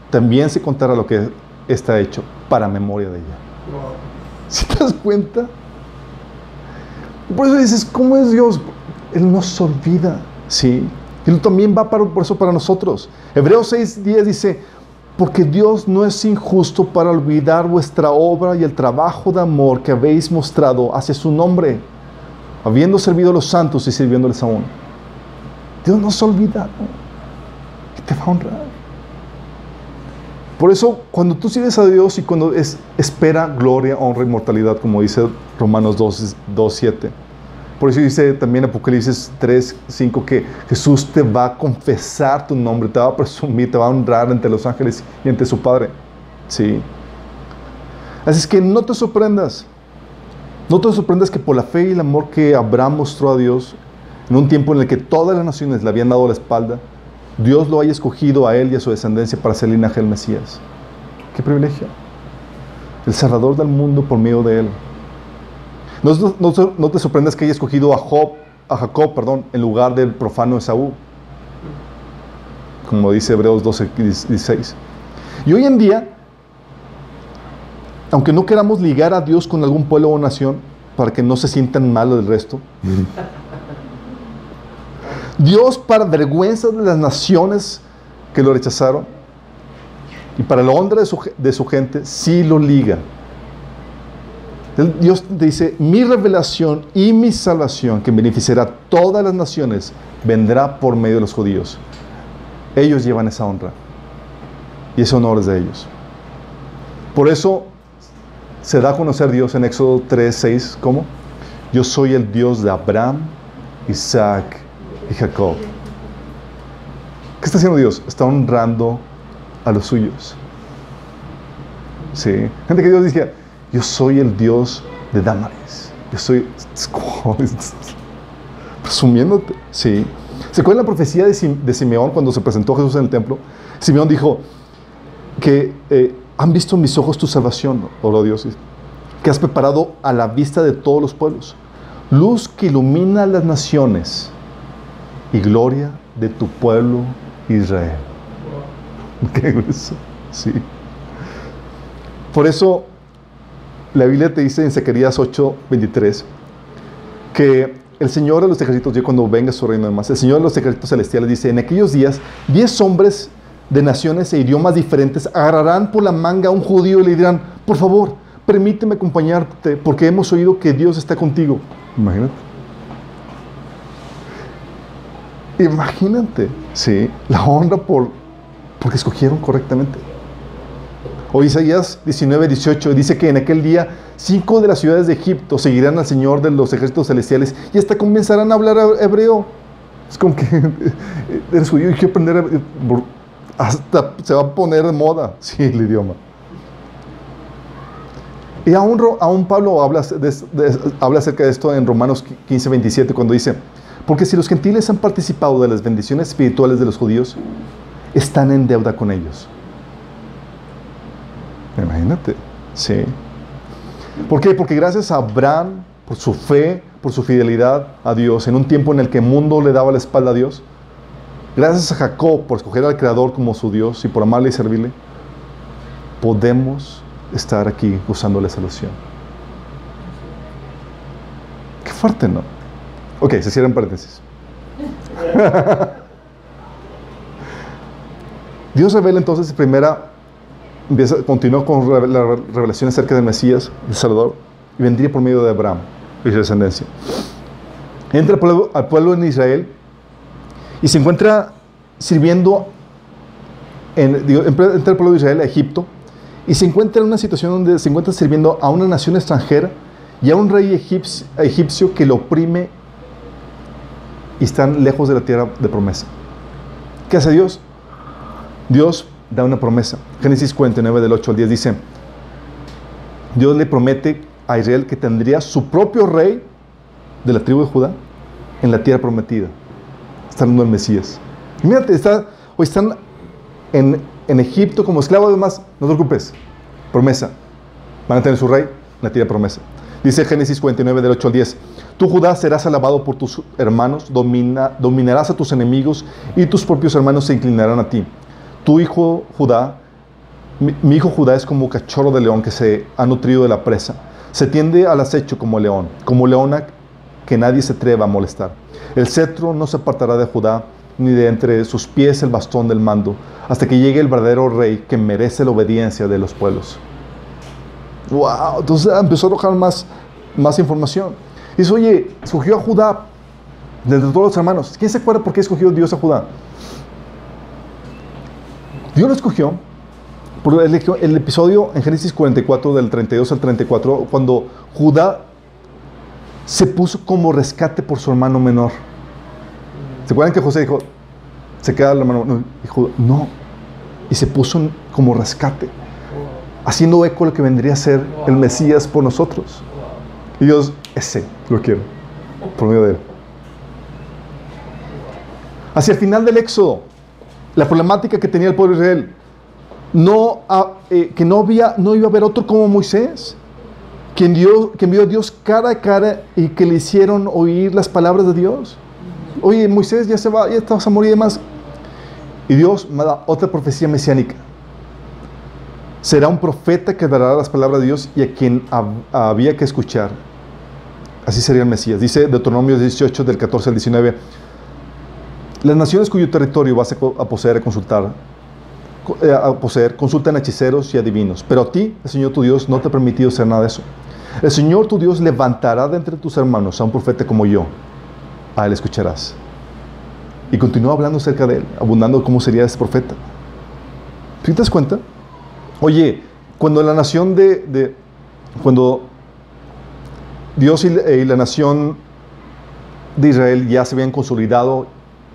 también se contará lo que está hecho para memoria de ella. ¿Si te das cuenta? Por eso dices, ¿cómo es Dios? Él no se olvida, ¿sí? Él también va por eso para nosotros. Hebreos 6.10 dice, porque Dios no es injusto para olvidar vuestra obra y el trabajo de amor que habéis mostrado hacia su nombre, habiendo servido a los santos y sirviéndoles aún. Dios no se olvida y te va a honrar. Por eso, cuando tú sirves a Dios y cuando es, espera gloria, honra y mortalidad, como dice Romanos 2, 2, 7. Por eso dice también Apocalipsis 3, 5 que Jesús te va a confesar tu nombre, te va a presumir, te va a honrar ante los ángeles y ante su Padre. Sí. Así es que no te sorprendas. No te sorprendas que por la fe y el amor que Abraham mostró a Dios, en un tiempo en el que todas las naciones le habían dado la espalda, Dios lo haya escogido a él y a su descendencia para ser linaje del Mesías. ¡Qué privilegio! El Salvador del mundo por medio de él. No, te sorprendas que haya escogido a, Job, a Jacob perdón, en lugar del profano Esaú. Como dice Hebreos 12, 16. Y hoy en día, aunque no queramos ligar a Dios con algún pueblo o nación para que no se sientan mal del resto, [LAUGHS] Dios para vergüenza de las naciones que lo rechazaron y para la honra de su, de su gente, sí lo liga. Dios dice, mi revelación y mi salvación, que beneficiará a todas las naciones, vendrá por medio de los judíos. Ellos llevan esa honra. Y ese honor es de ellos. Por eso se da a conocer Dios en Éxodo 3, 6, ¿cómo? Yo soy el Dios de Abraham, Isaac y Jacob. ¿Qué está haciendo Dios? Está honrando a los suyos. Sí. Gente que Dios dice, yo soy el Dios de Damaris. Yo soy... [LAUGHS] Presumiéndote. Sí. ¿Se acuerdan la profecía de, Simeón cuando se presentó Jesús en el templo? Simeón dijo que eh, han visto mis ojos tu salvación, oh Dios, que has preparado a la vista de todos los pueblos. Luz que ilumina las naciones y gloria de tu pueblo Israel. [LAUGHS] Qué grueso. Sí. Por eso la Biblia te dice en Zacarías 8, 23 que el Señor de los ejércitos, yo cuando venga su reino además, el Señor de los ejércitos celestiales dice, en aquellos días, diez hombres de naciones e idiomas diferentes agarrarán por la manga a un judío y le dirán, por favor, permíteme acompañarte porque hemos oído que Dios está contigo. Imagínate. Imagínate, sí, la honra por, porque escogieron correctamente. O Isaías 19, 18 dice que en aquel día cinco de las ciudades de Egipto seguirán al Señor de los ejércitos celestiales y hasta comenzarán a hablar hebreo. Es como que [LAUGHS] eres judío y quiero aprender hasta se va a poner de moda, [LAUGHS] sí, el idioma. Y aún, aún Pablo habla, habla acerca de esto en Romanos 15, 27, cuando dice, porque si los gentiles han participado de las bendiciones espirituales de los judíos, están en deuda con ellos. Imagínate, sí. ¿Por qué? Porque gracias a Abraham, por su fe, por su fidelidad a Dios, en un tiempo en el que el mundo le daba la espalda a Dios, gracias a Jacob por escoger al Creador como su Dios y por amarle y servirle, podemos estar aquí usando la salvación. Qué fuerte, ¿no? Ok, se cierran paréntesis. [LAUGHS] Dios revela entonces primera empieza, continúa con la revelación acerca del Mesías, el Salvador, y vendría por medio de Abraham y su descendencia. Entra al pueblo, al pueblo en Israel y se encuentra sirviendo, en, digo, el pueblo de Israel a Egipto y se encuentra en una situación donde se encuentra sirviendo a una nación extranjera y a un rey egipcio, egipcio que lo oprime y están lejos de la tierra de promesa. ¿Qué hace Dios? Dios da una promesa. Génesis 49 del 8 al 10 dice, Dios le promete a Israel que tendría su propio rey de la tribu de Judá en la tierra prometida. Está hablando Mesías. Y mírate, está, hoy están en, en Egipto como esclavos, además, no te preocupes, promesa. Van a tener su rey en la tierra promesa. Dice Génesis 49 del 8 al 10. Tú, Judá, serás alabado por tus hermanos, domina, dominarás a tus enemigos y tus propios hermanos se inclinarán a ti tu hijo Judá, mi, hijo Judá es como cachorro de león que se ha nutrido de la presa. Se tiende al acecho como león, como leona que nadie se atreva a molestar. El cetro no se apartará de Judá, ni de entre sus pies el bastón del mando, hasta que llegue el verdadero rey que merece la obediencia de los pueblos. ¡Wow! Entonces empezó a arrojar más, más información. Dice, oye, escogió a Judá de entre todos los hermanos. ¿Quién se acuerda por qué escogió Dios a Judá? Dios lo escogió por el, episodio en Génesis 44, del 32 al 34, cuando Judá se puso como rescate por su hermano menor. ¿Se acuerdan que José dijo, se queda el hermano menor? Dijo, no. Y se puso como rescate, haciendo eco de lo que vendría a ser el Mesías por nosotros. Y Dios, ese lo quiero, por medio de él. Hacia el final del Éxodo, la problemática que tenía el pueblo de Israel. Ah, eh, que no, había, no iba a haber otro como Moisés, que envió, que envió a Dios cara a cara y que le hicieron oír las palabras de Dios. Oye, Moisés ya se va, ya estás a morir y demás. Y Dios me da otra profecía mesiánica. Será un profeta que dará las palabras de Dios y a quien había que escuchar. Así sería el Mesías. Dice Deuteronomio 18, del 14 al 19. Las naciones cuyo territorio vas a poseer a consultar, eh, a poseer, consultan a hechiceros y adivinos. Pero a ti, el Señor tu Dios, no te ha permitido hacer nada de eso. El Señor tu Dios levantará de entre tus hermanos a un profeta como yo. A él escucharás. Y continúa hablando acerca de él, abundando cómo sería ese profeta. ¿Te das cuenta? Oye, cuando la nación de, cuando Dios y, y la nación de Israel ya se habían consolidado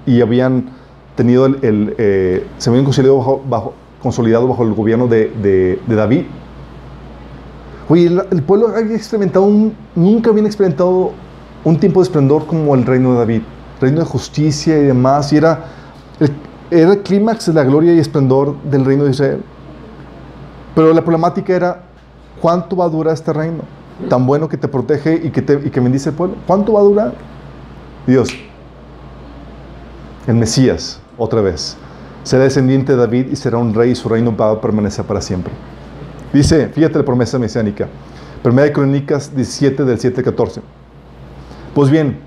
y habían tenido el, eh, se habían consolidado bajo, consolidado bajo el gobierno de, David. Oye, el, pueblo había experimentado un, nunca habían experimentado un tiempo de esplendor como el reino de David, reino de justicia y demás, y era el, era el clímax de la gloria y esplendor del reino de Israel. Pero la problemática era, ¿cuánto va a durar este reino? Tan bueno que te protege y que, te, y que bendice el pueblo. ¿Cuánto va a durar? Dios, el Mesías, otra vez. Será descendiente de David y será un rey y su reino va a permanecer para siempre. Dice, fíjate la promesa mesiánica. Primera de Crónicas 17 del 7 al 14. Pues bien,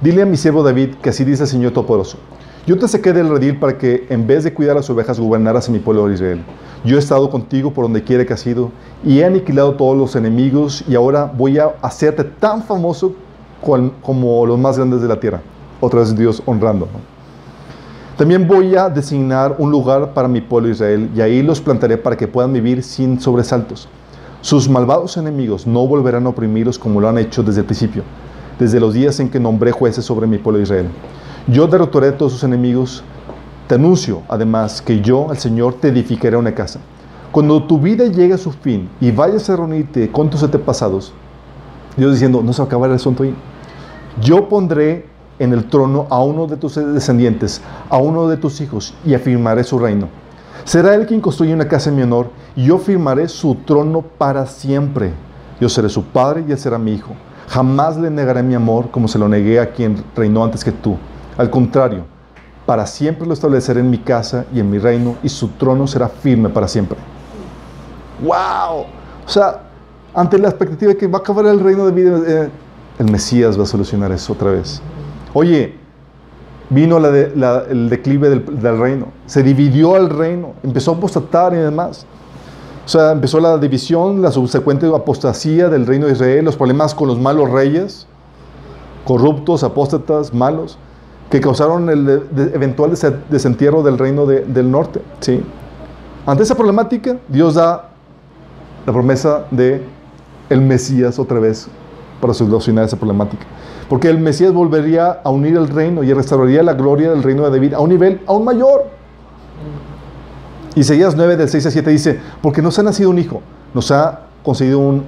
dile a mi siervo David que así dice el Señor Todopoderoso. Yo te saqué del redil para que en vez de cuidar a las ovejas gobernaras a mi pueblo de Israel. Yo he estado contigo por donde quiera que has ido y he aniquilado todos los enemigos y ahora voy a hacerte tan famoso como los más grandes de la tierra. Otra vez Dios honrando. También voy a designar un lugar para mi pueblo Israel y ahí los plantaré para que puedan vivir sin sobresaltos. Sus malvados enemigos no volverán a oprimirlos como lo han hecho desde el principio, desde los días en que nombré jueces sobre mi pueblo Israel. Yo derrotaré a todos sus enemigos. Te anuncio, además, que yo, el Señor, te edificaré una casa. Cuando tu vida llegue a su fin y vayas a reunirte con tus antepasados, Dios diciendo, no se va a acabar el asunto ahí. Yo pondré en el trono a uno de tus descendientes, a uno de tus hijos, y afirmaré su reino. Será él quien construye una casa en mi honor, y yo firmaré su trono para siempre. Yo seré su padre y él será mi hijo. Jamás le negaré mi amor como se lo negué a quien reinó antes que tú. Al contrario, para siempre lo estableceré en mi casa y en mi reino, y su trono será firme para siempre. ¡Wow! O sea, ante la expectativa de que va a acabar el reino de vida, eh, el Mesías va a solucionar eso otra vez. Oye, vino el declive del, reino, se dividió el reino, empezó a apostatar y demás. O sea, empezó la división, la subsecuente apostasía del reino de Israel, los problemas con los malos reyes, corruptos, apóstatas, malos, que causaron el eventual desentierro del reino del norte. ¿sí? Ante esa problemática, Dios da la promesa de el Mesías otra vez para solucionar esa problemática. Porque el Mesías volvería a unir el reino y restauraría la gloria del reino de David a un nivel aún mayor. Isaías 9, del 6 a 7 dice, porque nos ha nacido un hijo, nos ha concedido un,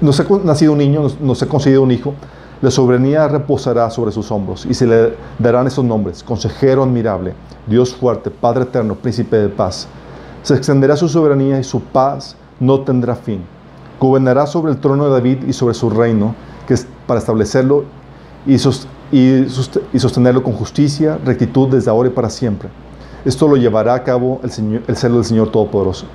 nos ha nacido un niño, nos, ha concedido un hijo, la soberanía reposará sobre sus hombros y se le darán esos nombres, consejero admirable, Dios fuerte, Padre eterno, príncipe de paz. Se extenderá su soberanía y su paz no tendrá fin. Gobernará sobre el trono de David y sobre su reino, que para establecerlo y, sostenerlo con justicia, rectitud desde ahora y para siempre. Esto lo llevará a cabo el, Señor, el celo del Señor Todopoderoso.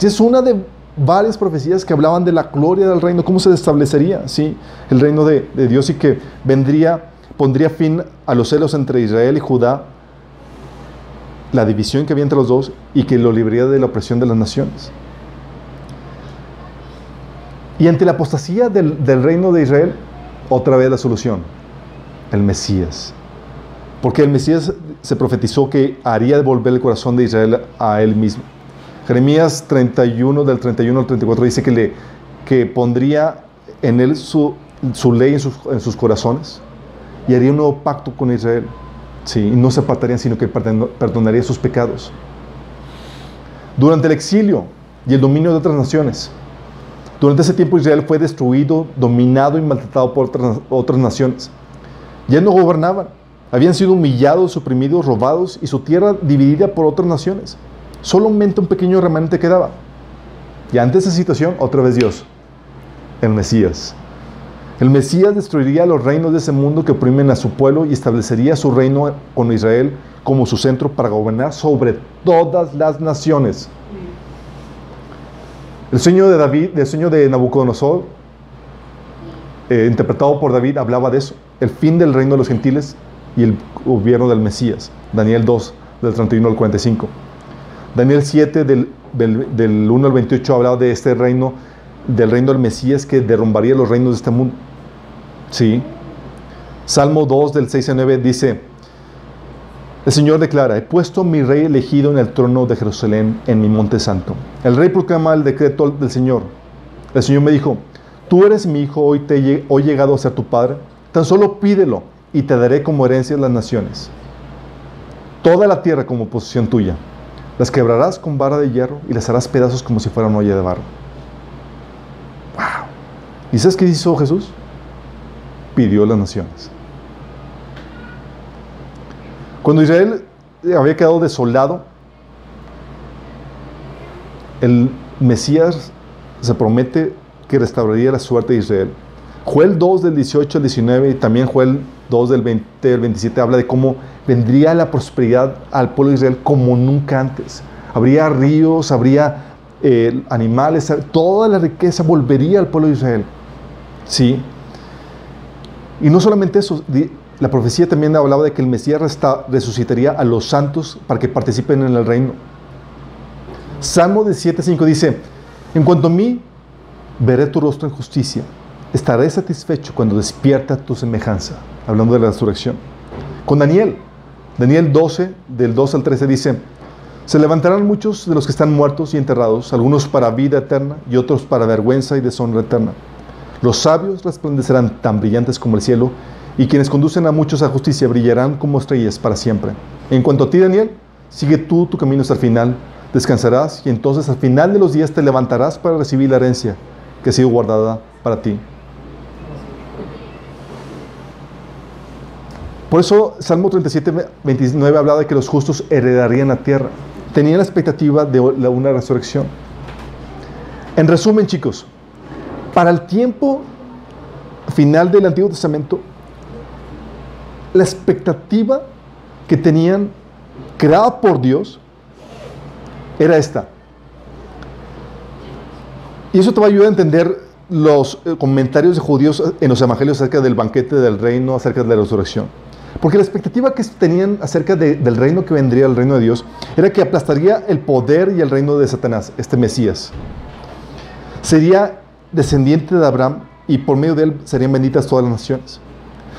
Es una de varias profecías que hablaban de la gloria del reino, cómo se establecería ¿sí? el reino de, de Dios y que vendría, pondría fin a los celos entre Israel y Judá, la división que había entre los dos y que lo libraría de la opresión de las naciones. Y ante la apostasía del, reino de Israel, otra vez la solución, el Mesías. Porque el Mesías se profetizó que haría devolver el corazón de Israel a él mismo. Jeremías 31, del 31 al 34, dice que, le, que pondría en él su, ley en sus, en sus, corazones y haría un nuevo pacto con Israel. Sí, y no se apartarían, sino que perdonaría sus pecados. Durante el exilio y el dominio de otras naciones, durante ese tiempo Israel fue destruido, dominado y maltratado por otras, naciones. Ya no gobernaban. Habían sido humillados, oprimidos, robados y su tierra dividida por otras naciones. Solamente un pequeño remanente quedaba. Y ante esa situación, otra vez Dios, el Mesías. El Mesías destruiría los reinos de ese mundo que oprimen a su pueblo y establecería su reino con Israel como su centro para gobernar sobre todas las naciones. El sueño de David, el sueño de Nabucodonosor, eh, interpretado por David, hablaba de eso, el fin del reino de los gentiles y el gobierno del Mesías. Daniel 2, del 31 al 45. Daniel 7, del, del 1 al 28, hablaba de este reino, del reino del Mesías que derrumbaría los reinos de este mundo. Sí. Salmo 2, del 6 al 9, dice, el Señor declara, he puesto mi rey elegido en el trono de Jerusalén, en mi monte santo. El rey proclama el decreto del Señor. El Señor me dijo, tú eres mi hijo, hoy, te he llegado a ser tu padre. Tan solo pídelo y te daré como herencia las naciones. Toda la tierra como posesión tuya. Las quebrarás con vara de hierro y las harás pedazos como si fuera una olla de barro. ¡Wow! ¿Y sabes qué hizo Jesús? Pidió las naciones. Cuando Israel había quedado desolado, el Mesías se promete que restauraría la suerte de Israel. Joel 2 del 18 al 19 y también Joel 2 del 20 al 27 habla de cómo vendría la prosperidad al pueblo de Israel como nunca antes. Habría ríos, habría eh, animales, toda la riqueza volvería al pueblo de Israel. Sí. Y no solamente eso, la profecía también hablaba de que el Mesías resucitaría a los santos para que participen en el reino. Salmo 17.5 dice, en cuanto a mí, veré tu rostro en justicia, estaré satisfecho cuando despierta tu semejanza, hablando de la resurrección. Con Daniel, Daniel 12, del 2 al 13 dice, se levantarán muchos de los que están muertos y enterrados, algunos para vida eterna y otros para vergüenza y deshonra eterna. Los sabios resplandecerán tan brillantes como el cielo, y quienes conducen a muchos a justicia brillarán como estrellas para siempre. En cuanto a ti, Daniel, sigue tú tu camino hasta el final, descansarás y entonces al final de los días te levantarás para recibir la herencia que ha sido guardada para ti. Por eso Salmo 37, 29 habla de que los justos heredarían la tierra. Tenían la expectativa de una resurrección. En resumen, chicos, para el tiempo final del Antiguo Testamento, la expectativa que tenían creada por Dios era esta. Y eso te va a ayudar a entender los eh, comentarios de judíos en los evangelios acerca del banquete del reino, acerca de la resurrección. Porque la expectativa que tenían acerca del reino que vendría, el reino de Dios, era que aplastaría el poder y el reino de Satanás, este Mesías. Sería descendiente de Abraham y por medio de él serían benditas todas las naciones.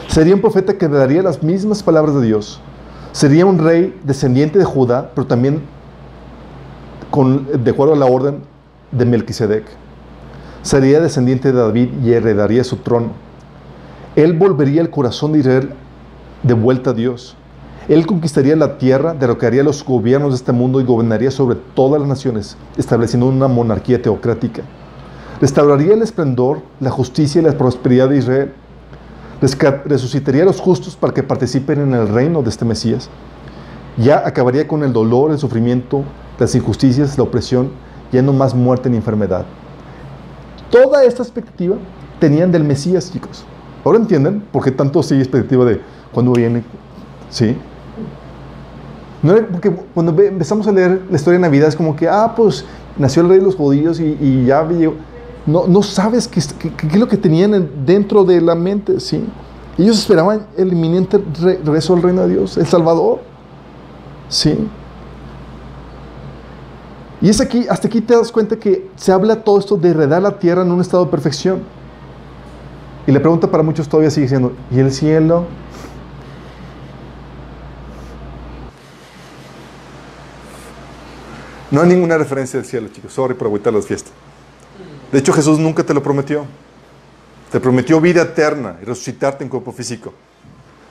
Sería un profeta que daría las mismas palabras de Dios. Sería un rey descendiente de Judá, pero también de acuerdo a la orden de Melquisedec. Sería descendiente de David y heredaría su trono. Él volvería el corazón de Israel de vuelta a Dios. Él conquistaría la tierra, derrocaría los gobiernos de este mundo y gobernaría sobre todas las naciones, estableciendo una monarquía teocrática. Restauraría el esplendor, la justicia y la prosperidad de Israel resucitaría a los justos para que participen en el reino de este Mesías. Ya acabaría con el dolor, el sufrimiento, las injusticias, la opresión, ya no más muerte ni enfermedad. Toda esta expectativa tenían del Mesías, chicos. Ahora entienden por qué tanto sigue expectativa de cuando viene. ¿Sí? No porque cuando empezamos a leer la historia de Navidad es como que, ah, pues nació el rey de los judíos y, y ya llegó. No, no sabes qué, es lo que tenían dentro de la mente, ¿sí? Ellos esperaban el inminente regreso al reino de Dios, el Salvador, ¿sí? Y es aquí, hasta aquí te das cuenta que se habla todo esto de heredar la tierra en un estado de perfección. Y la pregunta para muchos todavía sigue siendo, ¿y el cielo? No hay ninguna referencia del cielo, chicos. Sorry por agüitar las fiestas. De hecho, Jesús nunca te lo prometió. Te prometió vida eterna y resucitarte en cuerpo físico.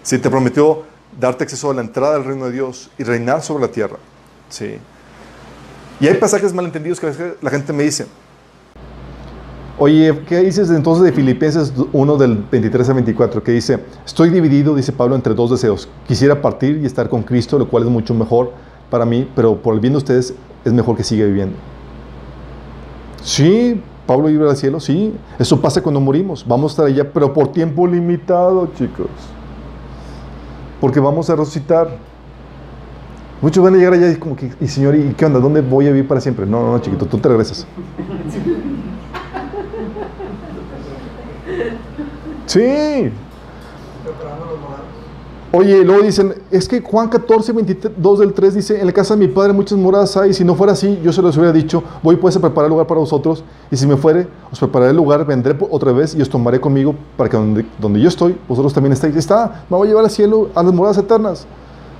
Sí, te prometió darte acceso a la entrada del reino de Dios y reinar sobre la tierra. Sí. Y hay pasajes malentendidos que la gente me dice. Oye, ¿qué dices entonces de Filipenses 1 del 23 a 24? Que dice, estoy dividido, dice Pablo, entre dos deseos. Quisiera partir y estar con Cristo, lo cual es mucho mejor para mí, pero por el bien de ustedes es mejor que siga viviendo. Sí, Pablo iba al cielo, sí. Eso pasa cuando morimos. Vamos a estar allá, pero por tiempo limitado, chicos. Porque vamos a resucitar. Muchos van a llegar allá y como que, y Señor, ¿y qué onda? ¿Dónde voy a vivir para siempre? No, no, no, chiquito, tú te regresas. Sí. Oye, luego dicen, es que Juan 14, 22 del 3 dice, en la casa de mi padre muchas moradas hay, si no fuera así, yo se los hubiera dicho, voy pues a preparar lugar para vosotros, y si me fuere, os prepararé el lugar, vendré otra vez y os tomaré conmigo para que donde, donde yo estoy, vosotros también estéis. Está, me voy a llevar al cielo, a las moradas eternas.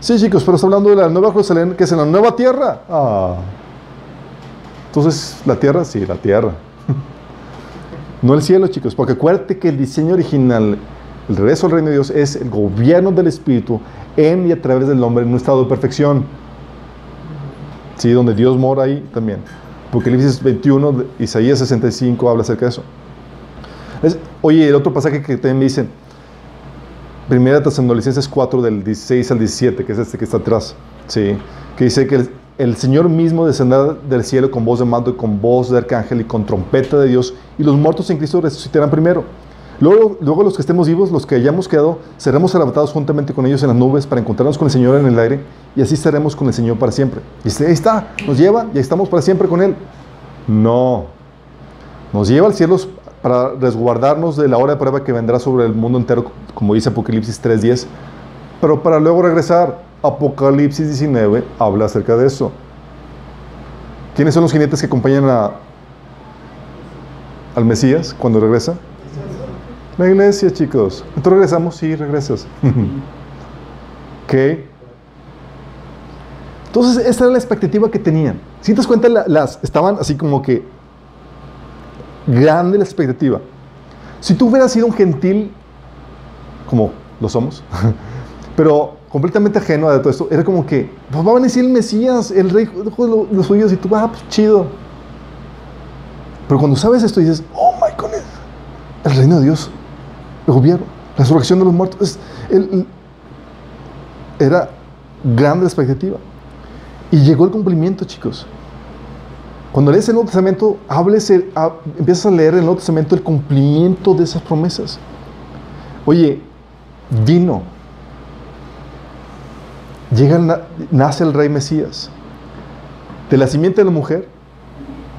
Sí, chicos, pero está hablando de la nueva Jerusalén, que es en la nueva tierra. Ah. Entonces, ¿la tierra? Sí, la tierra. [LAUGHS] no el cielo, chicos, porque acuérdate que el diseño original el regreso al reino de Dios es el gobierno del Espíritu en y a través del hombre en un estado de perfección. Sí, donde Dios mora ahí también. Apocalipsis 21, Isaías 65 habla acerca de eso. oye, el otro pasaje que también me dicen, Primera Tesalonicenses 4 del 16 al 17, que es este que está atrás, sí, que dice que el, el Señor mismo descenderá del cielo con voz de mando y con voz de arcángel y con trompeta de Dios, y los muertos en Cristo resucitarán primero. Luego, luego los que estemos vivos, los que hayamos quedado, seremos arrebatados juntamente con ellos en las nubes para encontrarnos con el Señor en el aire y así estaremos con el Señor para siempre. Y ahí está, nos lleva y ahí estamos para siempre con Él. No, nos lleva al cielo para resguardarnos de la hora de prueba que vendrá sobre el mundo entero, como dice Apocalipsis 3.10, pero para luego regresar. Apocalipsis 19 habla acerca de eso. ¿Quiénes son los jinetes que acompañan a, al Mesías cuando regresa? La iglesia, chicos. Entonces regresamos, sí, regresas. [LAUGHS] ¿Qué? Entonces, esa era la expectativa que tenían. Si te das cuenta, las, estaban así como que grande la expectativa. Si tú hubieras sido un gentil, como lo somos, [LAUGHS] pero completamente ajeno a todo esto, era como que, pues va a venir el Mesías, el rey de los judíos, y tú, ah, pues chido. Pero cuando sabes esto dices, oh my goodness, el reino de Dios, el gobierno, la resurrección de los muertos, era grande la expectativa. Y llegó el cumplimiento, chicos. Cuando lees el Nuevo Testamento, hables, empiezas a leer el Nuevo Testamento el cumplimiento de esas promesas. Oye, vino. Llega, nace el rey Mesías. De la simiente de la mujer,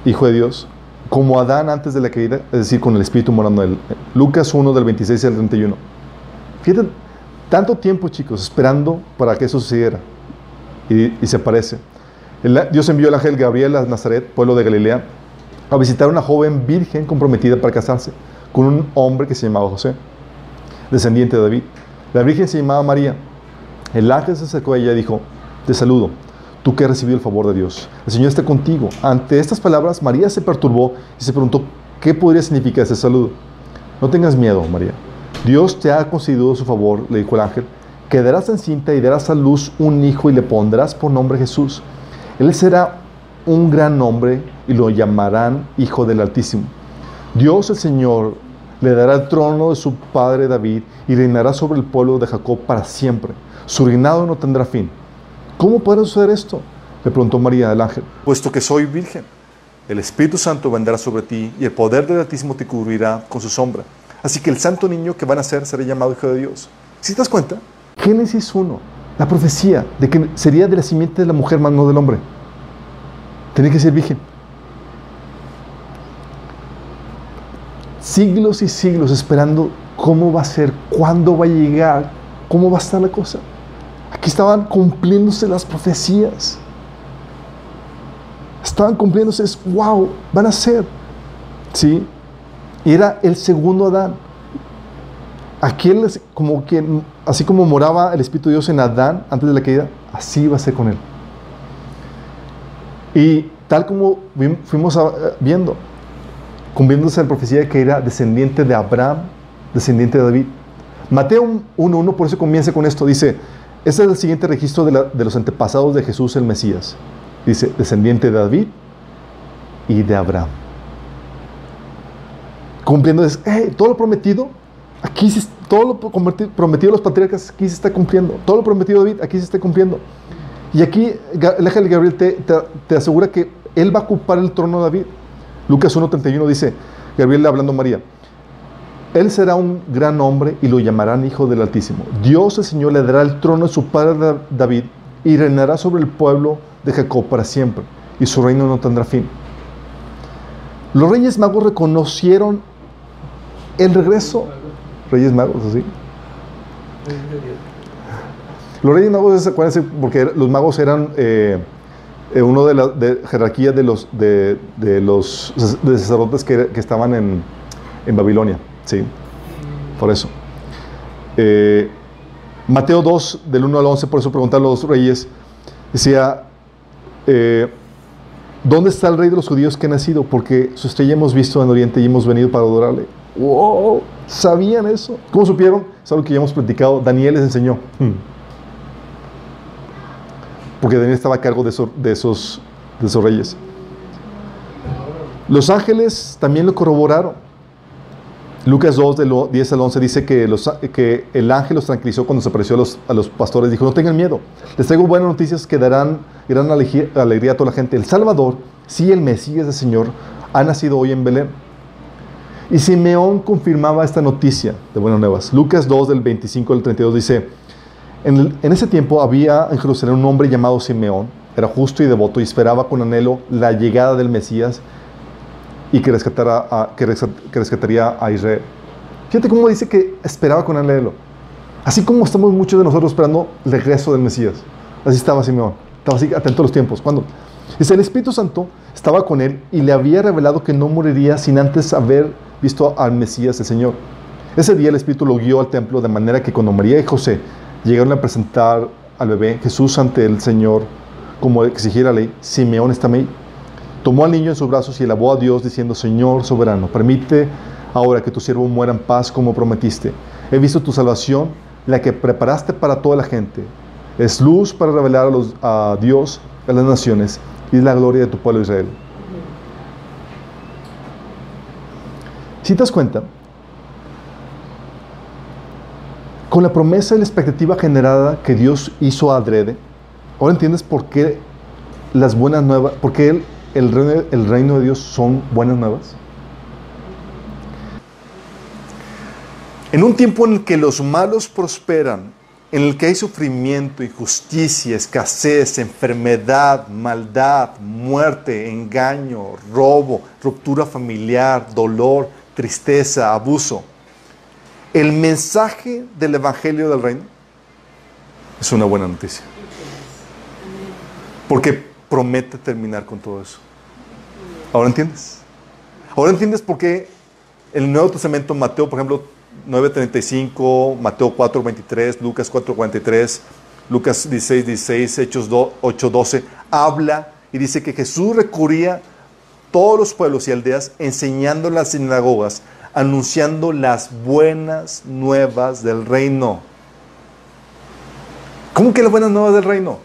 hijo de Dios, como Adán antes de la caída, es decir, con el Espíritu morando en él. Lucas 1 del 26 al 31. Fíjate, tanto tiempo, chicos, esperando para que eso sucediera. Y, se aparece. Dios envió al ángel Gabriel a Nazaret, pueblo de Galilea, a visitar a una joven virgen comprometida para casarse con un hombre que se llamaba José, descendiente de David. La virgen se llamaba María. El ángel se acercó a ella y dijo, te saludo, tú que has recibido el favor de Dios. El Señor está contigo. Ante estas palabras, María se perturbó y se preguntó, ¿qué podría significar ese saludo? No tengas miedo, María. Dios te ha concedido su favor, le dijo el ángel. Quedarás encinta y darás a luz un hijo y le pondrás por nombre Jesús. Él será un gran nombre y lo llamarán Hijo del Altísimo. Dios el Señor le dará el trono de su padre David y reinará sobre el pueblo de Jacob para siempre. Su reinado no tendrá fin. ¿Cómo puede suceder esto? Le preguntó María al ángel. Puesto que soy virgen, el Espíritu Santo vendrá sobre ti y el poder del Altísimo te cubrirá con su sombra. Así que el santo niño que van a ser será llamado Hijo de Dios. ¿Sí te das cuenta? Génesis 1, la profecía de que sería de la simiente de la mujer, más no del hombre. Tenía que ser virgen. Siglos y siglos esperando cómo va a ser, cuándo va a llegar, cómo va a estar la cosa. Aquí estaban cumpliéndose las profecías. Estaban cumpliéndose, es, wow, van a ser. ¿Sí? Y era el segundo Adán. Aquel, como que, así como moraba el Espíritu de Dios en Adán antes de la caída, así va a ser con él. Y tal como fuimos viendo, cumpliéndose la profecía de que era descendiente de Abraham, descendiente de David. Mateo 1.1, por eso comienza con esto, dice, este es el siguiente registro de, los antepasados de Jesús el Mesías. Dice, descendiente de David y de Abraham. Cumpliendo, es, todo lo prometido, aquí se, todo lo prometido los patriarcas, aquí se está cumpliendo. Todo lo prometido David, aquí se está cumpliendo. Y aquí el ángel Gabriel te, te, asegura que él va a ocupar el trono de David. Lucas 1.31 dice, Gabriel hablando a María, él será un gran hombre y lo llamarán Hijo del Altísimo. Dios el Señor le dará el trono de su padre David y reinará sobre el pueblo de Jacob para siempre, y su reino no tendrá fin. Los reyes magos reconocieron el regreso. Reyes magos, así. Los reyes magos, acuérdense, porque los magos eran eh, eh, uno de la jerarquía de los, de, los sacerdotes que, estaban en, en Babilonia. Sí, por eso. Eh, Mateo 2, del 1 al 11, por eso preguntan los reyes, decía, eh, ¿dónde está el rey de los judíos que ha nacido? Porque su estrella hemos visto en Oriente y hemos venido para adorarle. ¡Wow! ¿Sabían eso? ¿Cómo supieron? Es algo que ya hemos platicado. Daniel les enseñó. Hmm. Porque Daniel estaba a cargo de, de, esos, de esos reyes. Los ángeles también lo corroboraron. Lucas 2, del 10 al 11 dice que, los, que el ángel los tranquilizó cuando se apareció a los, a los pastores. Dijo, no tengan miedo. Les traigo buenas noticias que darán gran alegría a toda la gente. El Salvador, sí, el Mesías del Señor, ha nacido hoy en Belén. Y Simeón confirmaba esta noticia de buenas nuevas. Lucas 2, del 25 al 32 dice, en, en ese tiempo había en Jerusalén un hombre llamado Simeón. Era justo y devoto y esperaba con anhelo la llegada del Mesías y que, rescatara que, rescataría a Israel. Fíjate cómo dice que esperaba con anhelo. Así como estamos muchos de nosotros esperando el regreso del Mesías. Así estaba Simeón. Estaba así atento a los tiempos. ¿Cuándo? Dice, el Espíritu Santo estaba con él y le había revelado que no moriría sin antes haber visto al Mesías, el Señor. Ese día el Espíritu lo guió al templo de manera que cuando María y José llegaron a presentar al bebé Jesús ante el Señor, como exigiera la ley, Simeón está ahí. Tomó al niño en sus brazos y alabó a Dios diciendo, Señor soberano, permite ahora que tu siervo muera en paz como prometiste. He visto tu salvación, la que preparaste para toda la gente. Es luz para revelar a, Dios a las naciones y es la gloria de tu pueblo Israel. Si te das cuenta, con la promesa y la expectativa generada que Dios hizo a adrede, ahora entiendes por qué las buenas nuevas, por qué el, reino, el reino de Dios son buenas nuevas. En un tiempo en el que los malos prosperan, en el que hay sufrimiento, injusticia, escasez, enfermedad, maldad, muerte, engaño, robo, ruptura familiar, dolor, tristeza, abuso. El mensaje del Evangelio del Reino es una buena noticia. Porque promete terminar con todo eso. ¿Ahora entiendes? Ahora entiendes por qué el Nuevo Testamento, Mateo, por ejemplo, 9.35, Mateo 4.23, Lucas 4.43, Lucas 16, 16, Hechos 8.12, habla y dice que Jesús recurría todos los pueblos y aldeas enseñando en las sinagogas, anunciando las buenas nuevas del reino. ¿Cómo que las buenas nuevas del reino?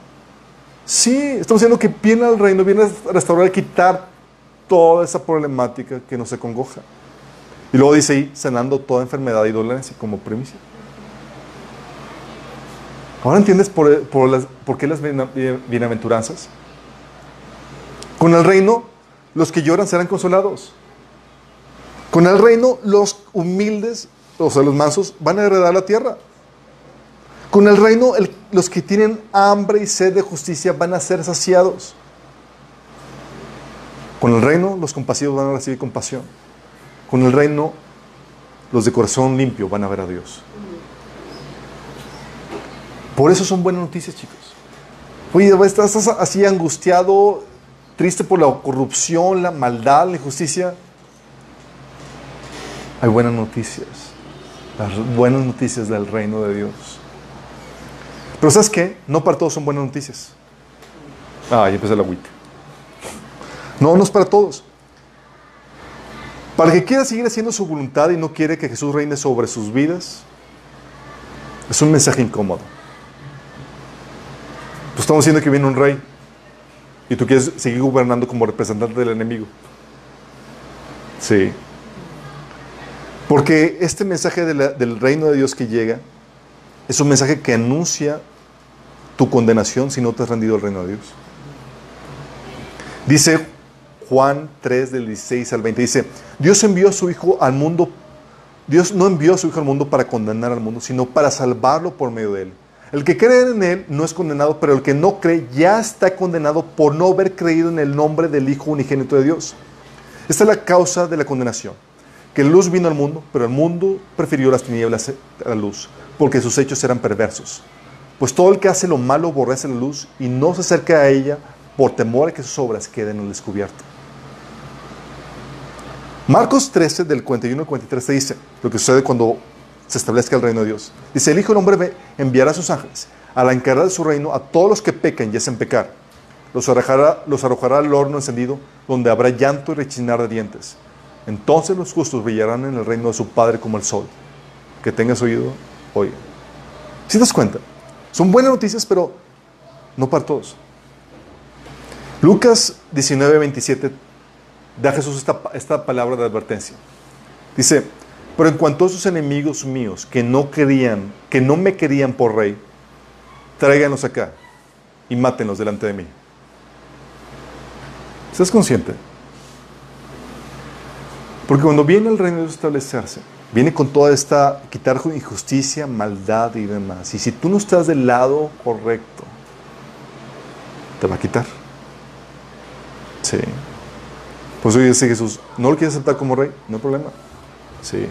Sí, estamos diciendo que viene al reino, viene a restaurar y quitar toda esa problemática que nos congoja. Y luego dice ahí, sanando toda enfermedad y dolencia como primicia. Ahora entiendes por, por qué las bienaventuranzas. Con el reino, los que lloran serán consolados. Con el reino, los humildes, o sea, los mansos, van a heredar la tierra. Con el reino, los que tienen hambre y sed de justicia van a ser saciados. Con el reino, los compasivos van a recibir compasión. Con el reino, los de corazón limpio van a ver a Dios. Por eso son buenas noticias, chicos. Oye, estás así angustiado, triste por la corrupción, la maldad, la injusticia. Hay buenas noticias. Las buenas noticias del reino de Dios. Pero ¿sabes qué? No para todos son buenas noticias. Ah, ya empecé la agüita. No, no es para todos. Para el que quiera seguir haciendo su voluntad y no quiere que Jesús reine sobre sus vidas, es un mensaje incómodo. Pues estamos diciendo que viene un rey y tú quieres seguir gobernando como representante del enemigo. Sí. Porque este mensaje del reino de Dios que llega es un mensaje que anuncia tu condenación si no te has rendido al reino de Dios. Dice Juan 3 del 16 al 20 dice, Dios envió a su Hijo al mundo, Dios no envió a su Hijo al mundo para condenar al mundo, sino para salvarlo por medio de él. El que cree en él no es condenado, pero el que no cree ya está condenado por no haber creído en el nombre del Hijo unigénito de Dios. Esta es la causa de la condenación, que luz vino al mundo, pero el mundo prefirió las tinieblas a la luz, porque sus hechos eran perversos. Pues todo el que hace lo malo aborrece la luz y no se acerca a ella por temor a que sus obras queden al descubierto. Marcos 13, del 41 al 43, te dice lo que sucede cuando se establezca el reino de Dios. Dice, el Hijo del Hombre enviará a sus ángeles a la encargar de su reino a todos los que pecan y hacen pecar. Los arrojará, los arrojará al horno encendido, donde habrá llanto y rechinar de dientes. Entonces los justos brillarán en el reino de su Padre como el sol. Que tengas oído, oye. Si te das cuenta, son buenas noticias, pero no para todos. Lucas 19, 27 da Jesús esta, palabra de advertencia. Dice, pero en cuanto a sus enemigos míos que no querían, que no me querían por rey, tráiganlos acá y mátenlos delante de mí. ¿Estás consciente? Porque cuando viene el reino de Dios a establecerse, viene con toda esta quitar injusticia, maldad y demás. Y si tú no estás del lado correcto, te va a quitar. Sí. Por eso dice Jesús, ¿no lo quieres aceptar como rey? No hay problema. Sí.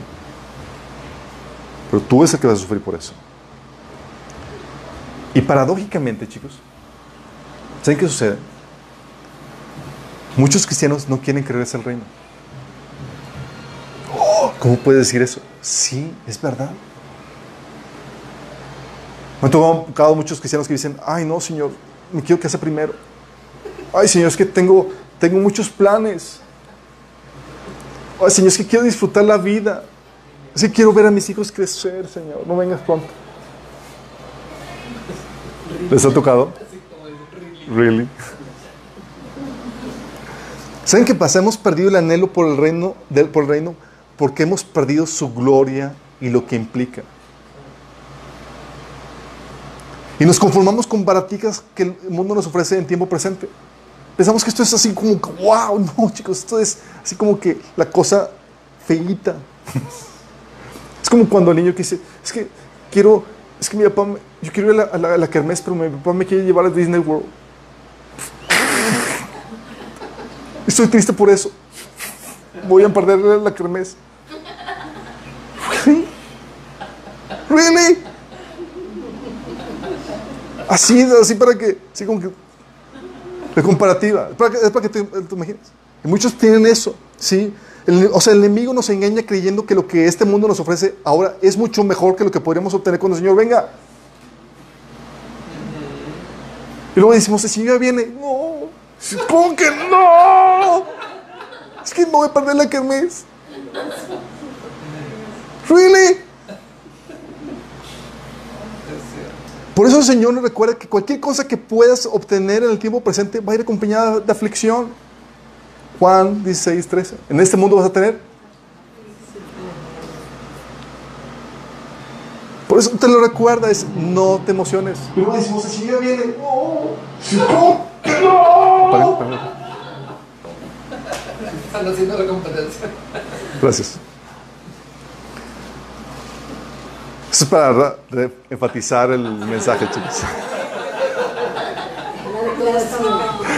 Pero tú es el que vas a sufrir por eso. Y paradójicamente, chicos, ¿saben qué sucede? Muchos cristianos no quieren creerse el reino. Oh, ¿Cómo puedes decir eso? Sí, es verdad. Me han tocado muchos cristianos que dicen, ay no, Señor, me quiero que hace primero. Ay, Señor, es que tengo, tengo muchos planes. Ay, Señor, es que quiero disfrutar la vida. Es que quiero ver a mis hijos crecer, Señor. No vengas pronto. ¿Les ha tocado? Really? ¿Saben qué pasa? Hemos perdido el anhelo por el reino, del, por el reino porque hemos perdido su gloria y lo que implica. Y nos conformamos con baraticas que el mundo nos ofrece en tiempo presente. Pensamos que esto es así como, wow, no chicos, esto es así como que la cosa feita. [LAUGHS] es como cuando el niño que dice, es que quiero, es que mi papá, yo quiero ir a la, a la, kermés, pero mi papá me quiere llevar a Disney World. [LAUGHS] Estoy triste por eso. Voy a perder la kermés. ¿Really? ¿Really? Así, así para que, así como que, comparativa, es para que, es te, te, imagines. Y muchos tienen eso, ¿sí? O sea, el enemigo nos engaña creyendo que lo que este mundo nos ofrece ahora es mucho mejor que lo que podríamos obtener cuando el Señor venga. Y luego decimos, el Señor viene. No, ¿cómo que no? Es que no voy a perder la kermés. ¿Really? Por eso el Señor nos recuerda que cualquier cosa que puedas obtener en el tiempo presente va a ir acompañada de aflicción. Juan 16, 13. En este mundo vas a tener. Por eso te lo recuerda, es no te emociones. Luego decimos, si ya viene, no, no, no. Están haciendo la competencia. Gracias. Eso es para enfatizar el mensaje, chicos.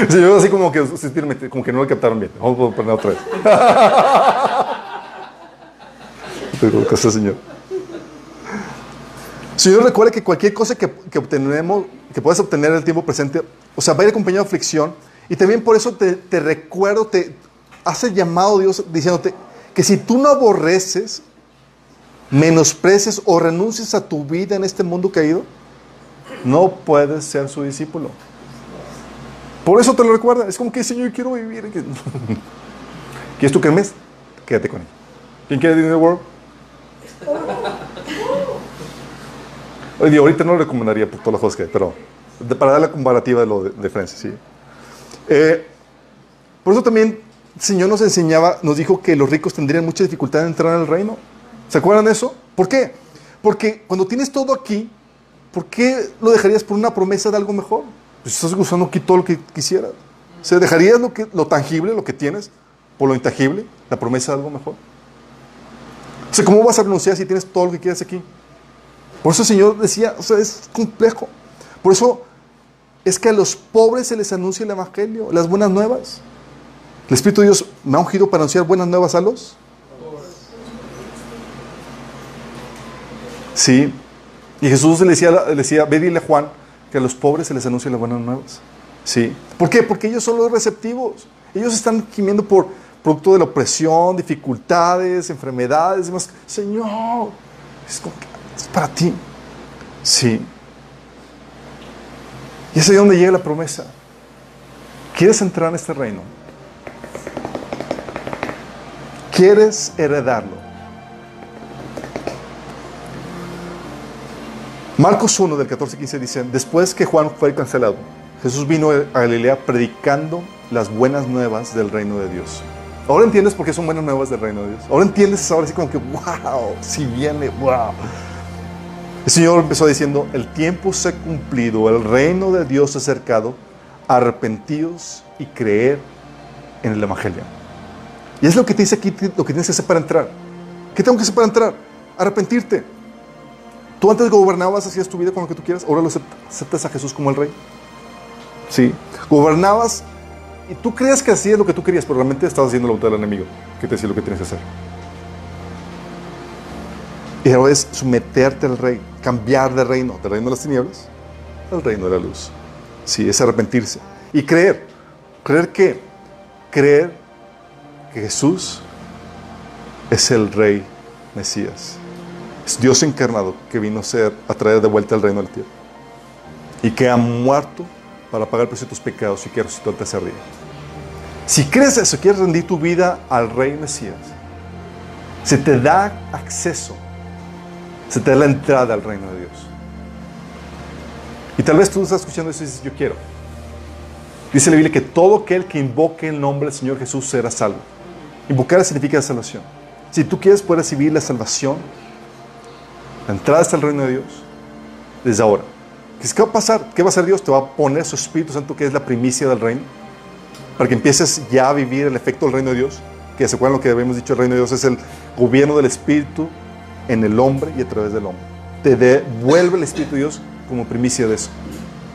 Sí, yo así como que, como que no lo captaron bien. Vamos a poner otra vez. Pero, cosa, Señor. Señor, recuerda que cualquier cosa que, que, obtenemos, que puedas obtener en el tiempo presente, o sea, va a ir acompañado de aflicción. Y también por eso te, te recuerdo, te hace llamado Dios diciéndote que si tú no aborreces menosprecies o renuncies a tu vida en este mundo caído, no puedes ser su discípulo. Por eso te lo recuerda. Es como que, Señor, quiero vivir. [LAUGHS] ¿Quieres que mes? Quédate con él. ¿Quién quiere Disney World? Oye, ahorita no lo recomendaría por todas las cosas que hay, pero para dar la comparativa de lo de, de sí. Eh, por eso también el Señor nos enseñaba, nos dijo que los ricos tendrían mucha dificultad en entrar al reino. ¿Se acuerdan de eso? ¿Por qué? Porque cuando tienes todo aquí, ¿por qué lo dejarías por una promesa de algo mejor? Pues estás usando aquí todo lo que quisieras. O ¿dejarías lo, que, lo tangible, lo que tienes, por lo intangible, la promesa de algo mejor? O ¿cómo vas a renunciar si tienes todo lo que quieres aquí? Por eso el Señor decía, o sea, es complejo. Por eso es que a los pobres se les anuncia el Evangelio, las buenas nuevas. El Espíritu de Dios me ha ungido para anunciar buenas nuevas a los Sí. Y Jesús le decía, le decía, ve dile a Juan que a los pobres se les anuncia las buenas nuevas. Sí. ¿Por qué? Porque ellos son los receptivos. Ellos están gimiendo por producto de la opresión, dificultades, enfermedades, demás. Señor, es, es para ti. Sí. Y es ahí donde llega la promesa. ¿Quieres entrar en este reino? ¿Quieres heredarlo? Marcos 1 del 14 15 dice, después que Juan fue cancelado, Jesús vino a Galilea predicando las buenas nuevas del reino de Dios. Ahora entiendes por qué son buenas nuevas del reino de Dios. Ahora entiendes ahora así como que, wow, si viene, wow. El Señor empezó diciendo, el tiempo se ha cumplido, el reino de Dios se ha acercado, arrepentidos y creer en el Evangelio. Y es lo que te dice aquí, lo que tienes que hacer para entrar. ¿Qué tengo que hacer para entrar? Arrepentirte. Tú antes gobernabas, hacías tu vida con lo que tú quieras, ahora lo aceptas a Jesús como el rey. Sí. Gobernabas y tú creías que hacías lo que tú querías, pero realmente estabas haciendo la voluntad del enemigo, que te decía lo que tienes que hacer. Y ahora es someterte al rey, cambiar de reino, del reino de las tinieblas al reino de la luz. Sí, es arrepentirse. Y creer. ¿Creer qué? Creer que Jesús es el rey Mesías. Dios encarnado que vino a, ser, a traer de vuelta el reino del tierra. Y que ha muerto para pagar el precio de tus pecados y que resucitó el tercer. Si crees eso, quieres rendir tu vida al Rey Mesías, se te da acceso, se te da la entrada al reino de Dios. Y tal vez tú estás escuchando eso y dices, yo quiero. Dice la Biblia que todo aquel que invoque el nombre del Señor Jesús será salvo. Invocar significa salvación. Si tú quieres poder recibir la salvación, la entrada hasta el reino de Dios, desde ahora. ¿Qué va a pasar? ¿Qué va a hacer Dios? Te va a poner su Espíritu Santo, que es la primicia del reino, para que empieces ya a vivir el efecto del reino de Dios. Que se acuerdan lo que habíamos dicho, el reino de Dios es el gobierno del Espíritu en el hombre y a través del hombre. Te devuelve el Espíritu de Dios como primicia de eso.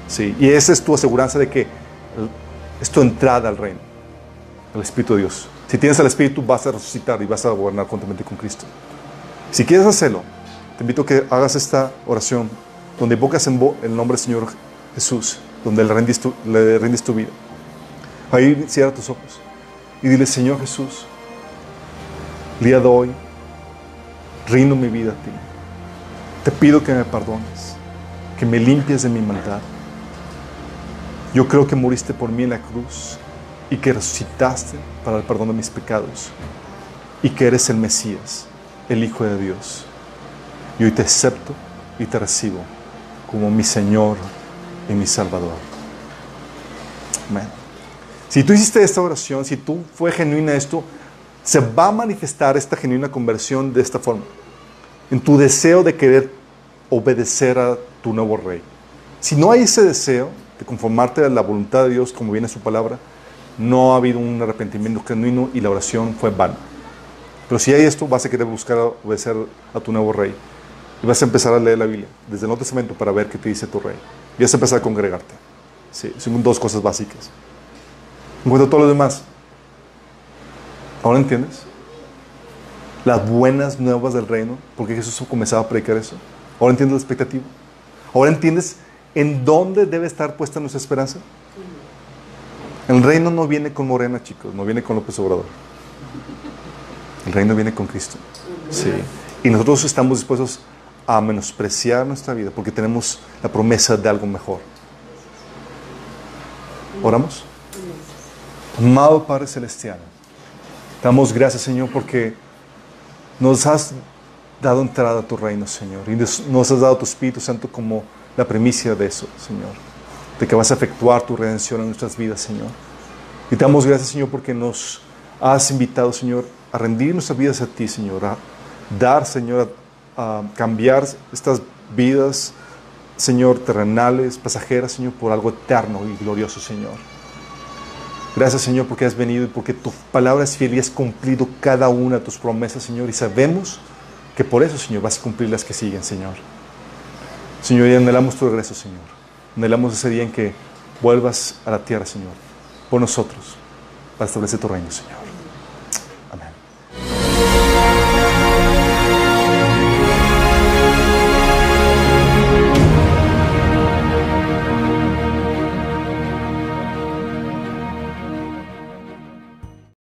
Sí, y esa es tu aseguranza de que es tu entrada al reino, al Espíritu de Dios. Si tienes el Espíritu, vas a resucitar y vas a gobernar juntamente con Cristo. Si quieres hacerlo, te invito a que hagas esta oración donde invocas en el nombre del Señor Jesús, donde le rindes tu, vida. Ahí cierra tus ojos y dile, Señor Jesús, día de hoy, rindo mi vida a ti. Te pido que me perdones, que me limpies de mi maldad. Yo creo que moriste por mí en la cruz y que resucitaste para el perdón de mis pecados y que eres el Mesías, el Hijo de Dios. Y hoy te acepto y te recibo como mi Señor y mi Salvador. Amén. Si tú hiciste esta oración, si tú fue genuina esto, se va a manifestar esta genuina conversión de esta forma. En tu deseo de querer obedecer a tu nuevo rey. Si no hay ese deseo de conformarte a la voluntad de Dios como viene su palabra, no ha habido un arrepentimiento genuino y la oración fue vana. Pero si hay esto, vas a querer buscar obedecer a tu nuevo rey. Y vas a empezar a leer la Biblia desde el Nuevo Testamento para ver qué te dice tu rey. Y vas a empezar a congregarte. Sí, son dos cosas básicas. En cuanto a todo lo demás, ¿ahora entiendes? Las buenas nuevas del reino, porque Jesús comenzaba a predicar eso. ¿Ahora entiendes la expectativa? ¿Ahora entiendes en dónde debe estar puesta nuestra esperanza? El reino no viene con Morena, chicos, no viene con López Obrador. El reino viene con Cristo. Sí. Y nosotros estamos dispuestos a menospreciar nuestra vida porque tenemos la promesa de algo mejor. ¿Oramos? Amado Padre Celestial, damos gracias, Señor, porque nos has dado entrada a tu reino, Señor, y nos has dado tu Espíritu Santo como la primicia de eso, Señor, de que vas a efectuar tu redención en nuestras vidas, Señor. Y damos gracias, Señor, porque nos has invitado, Señor, a rendir nuestras vidas a ti, Señor, a dar, Señor, a cambiar estas vidas, Señor, terrenales, pasajeras, Señor, por algo eterno y glorioso, Señor. Gracias, Señor, porque has venido y porque tu palabra es fiel y has cumplido cada una de tus promesas, Señor. Y sabemos que por eso, Señor, vas a cumplir las que siguen, Señor. Señor, y anhelamos tu regreso, Señor. Anhelamos ese día en que vuelvas a la tierra, Señor, por nosotros, para establecer tu reino, Señor.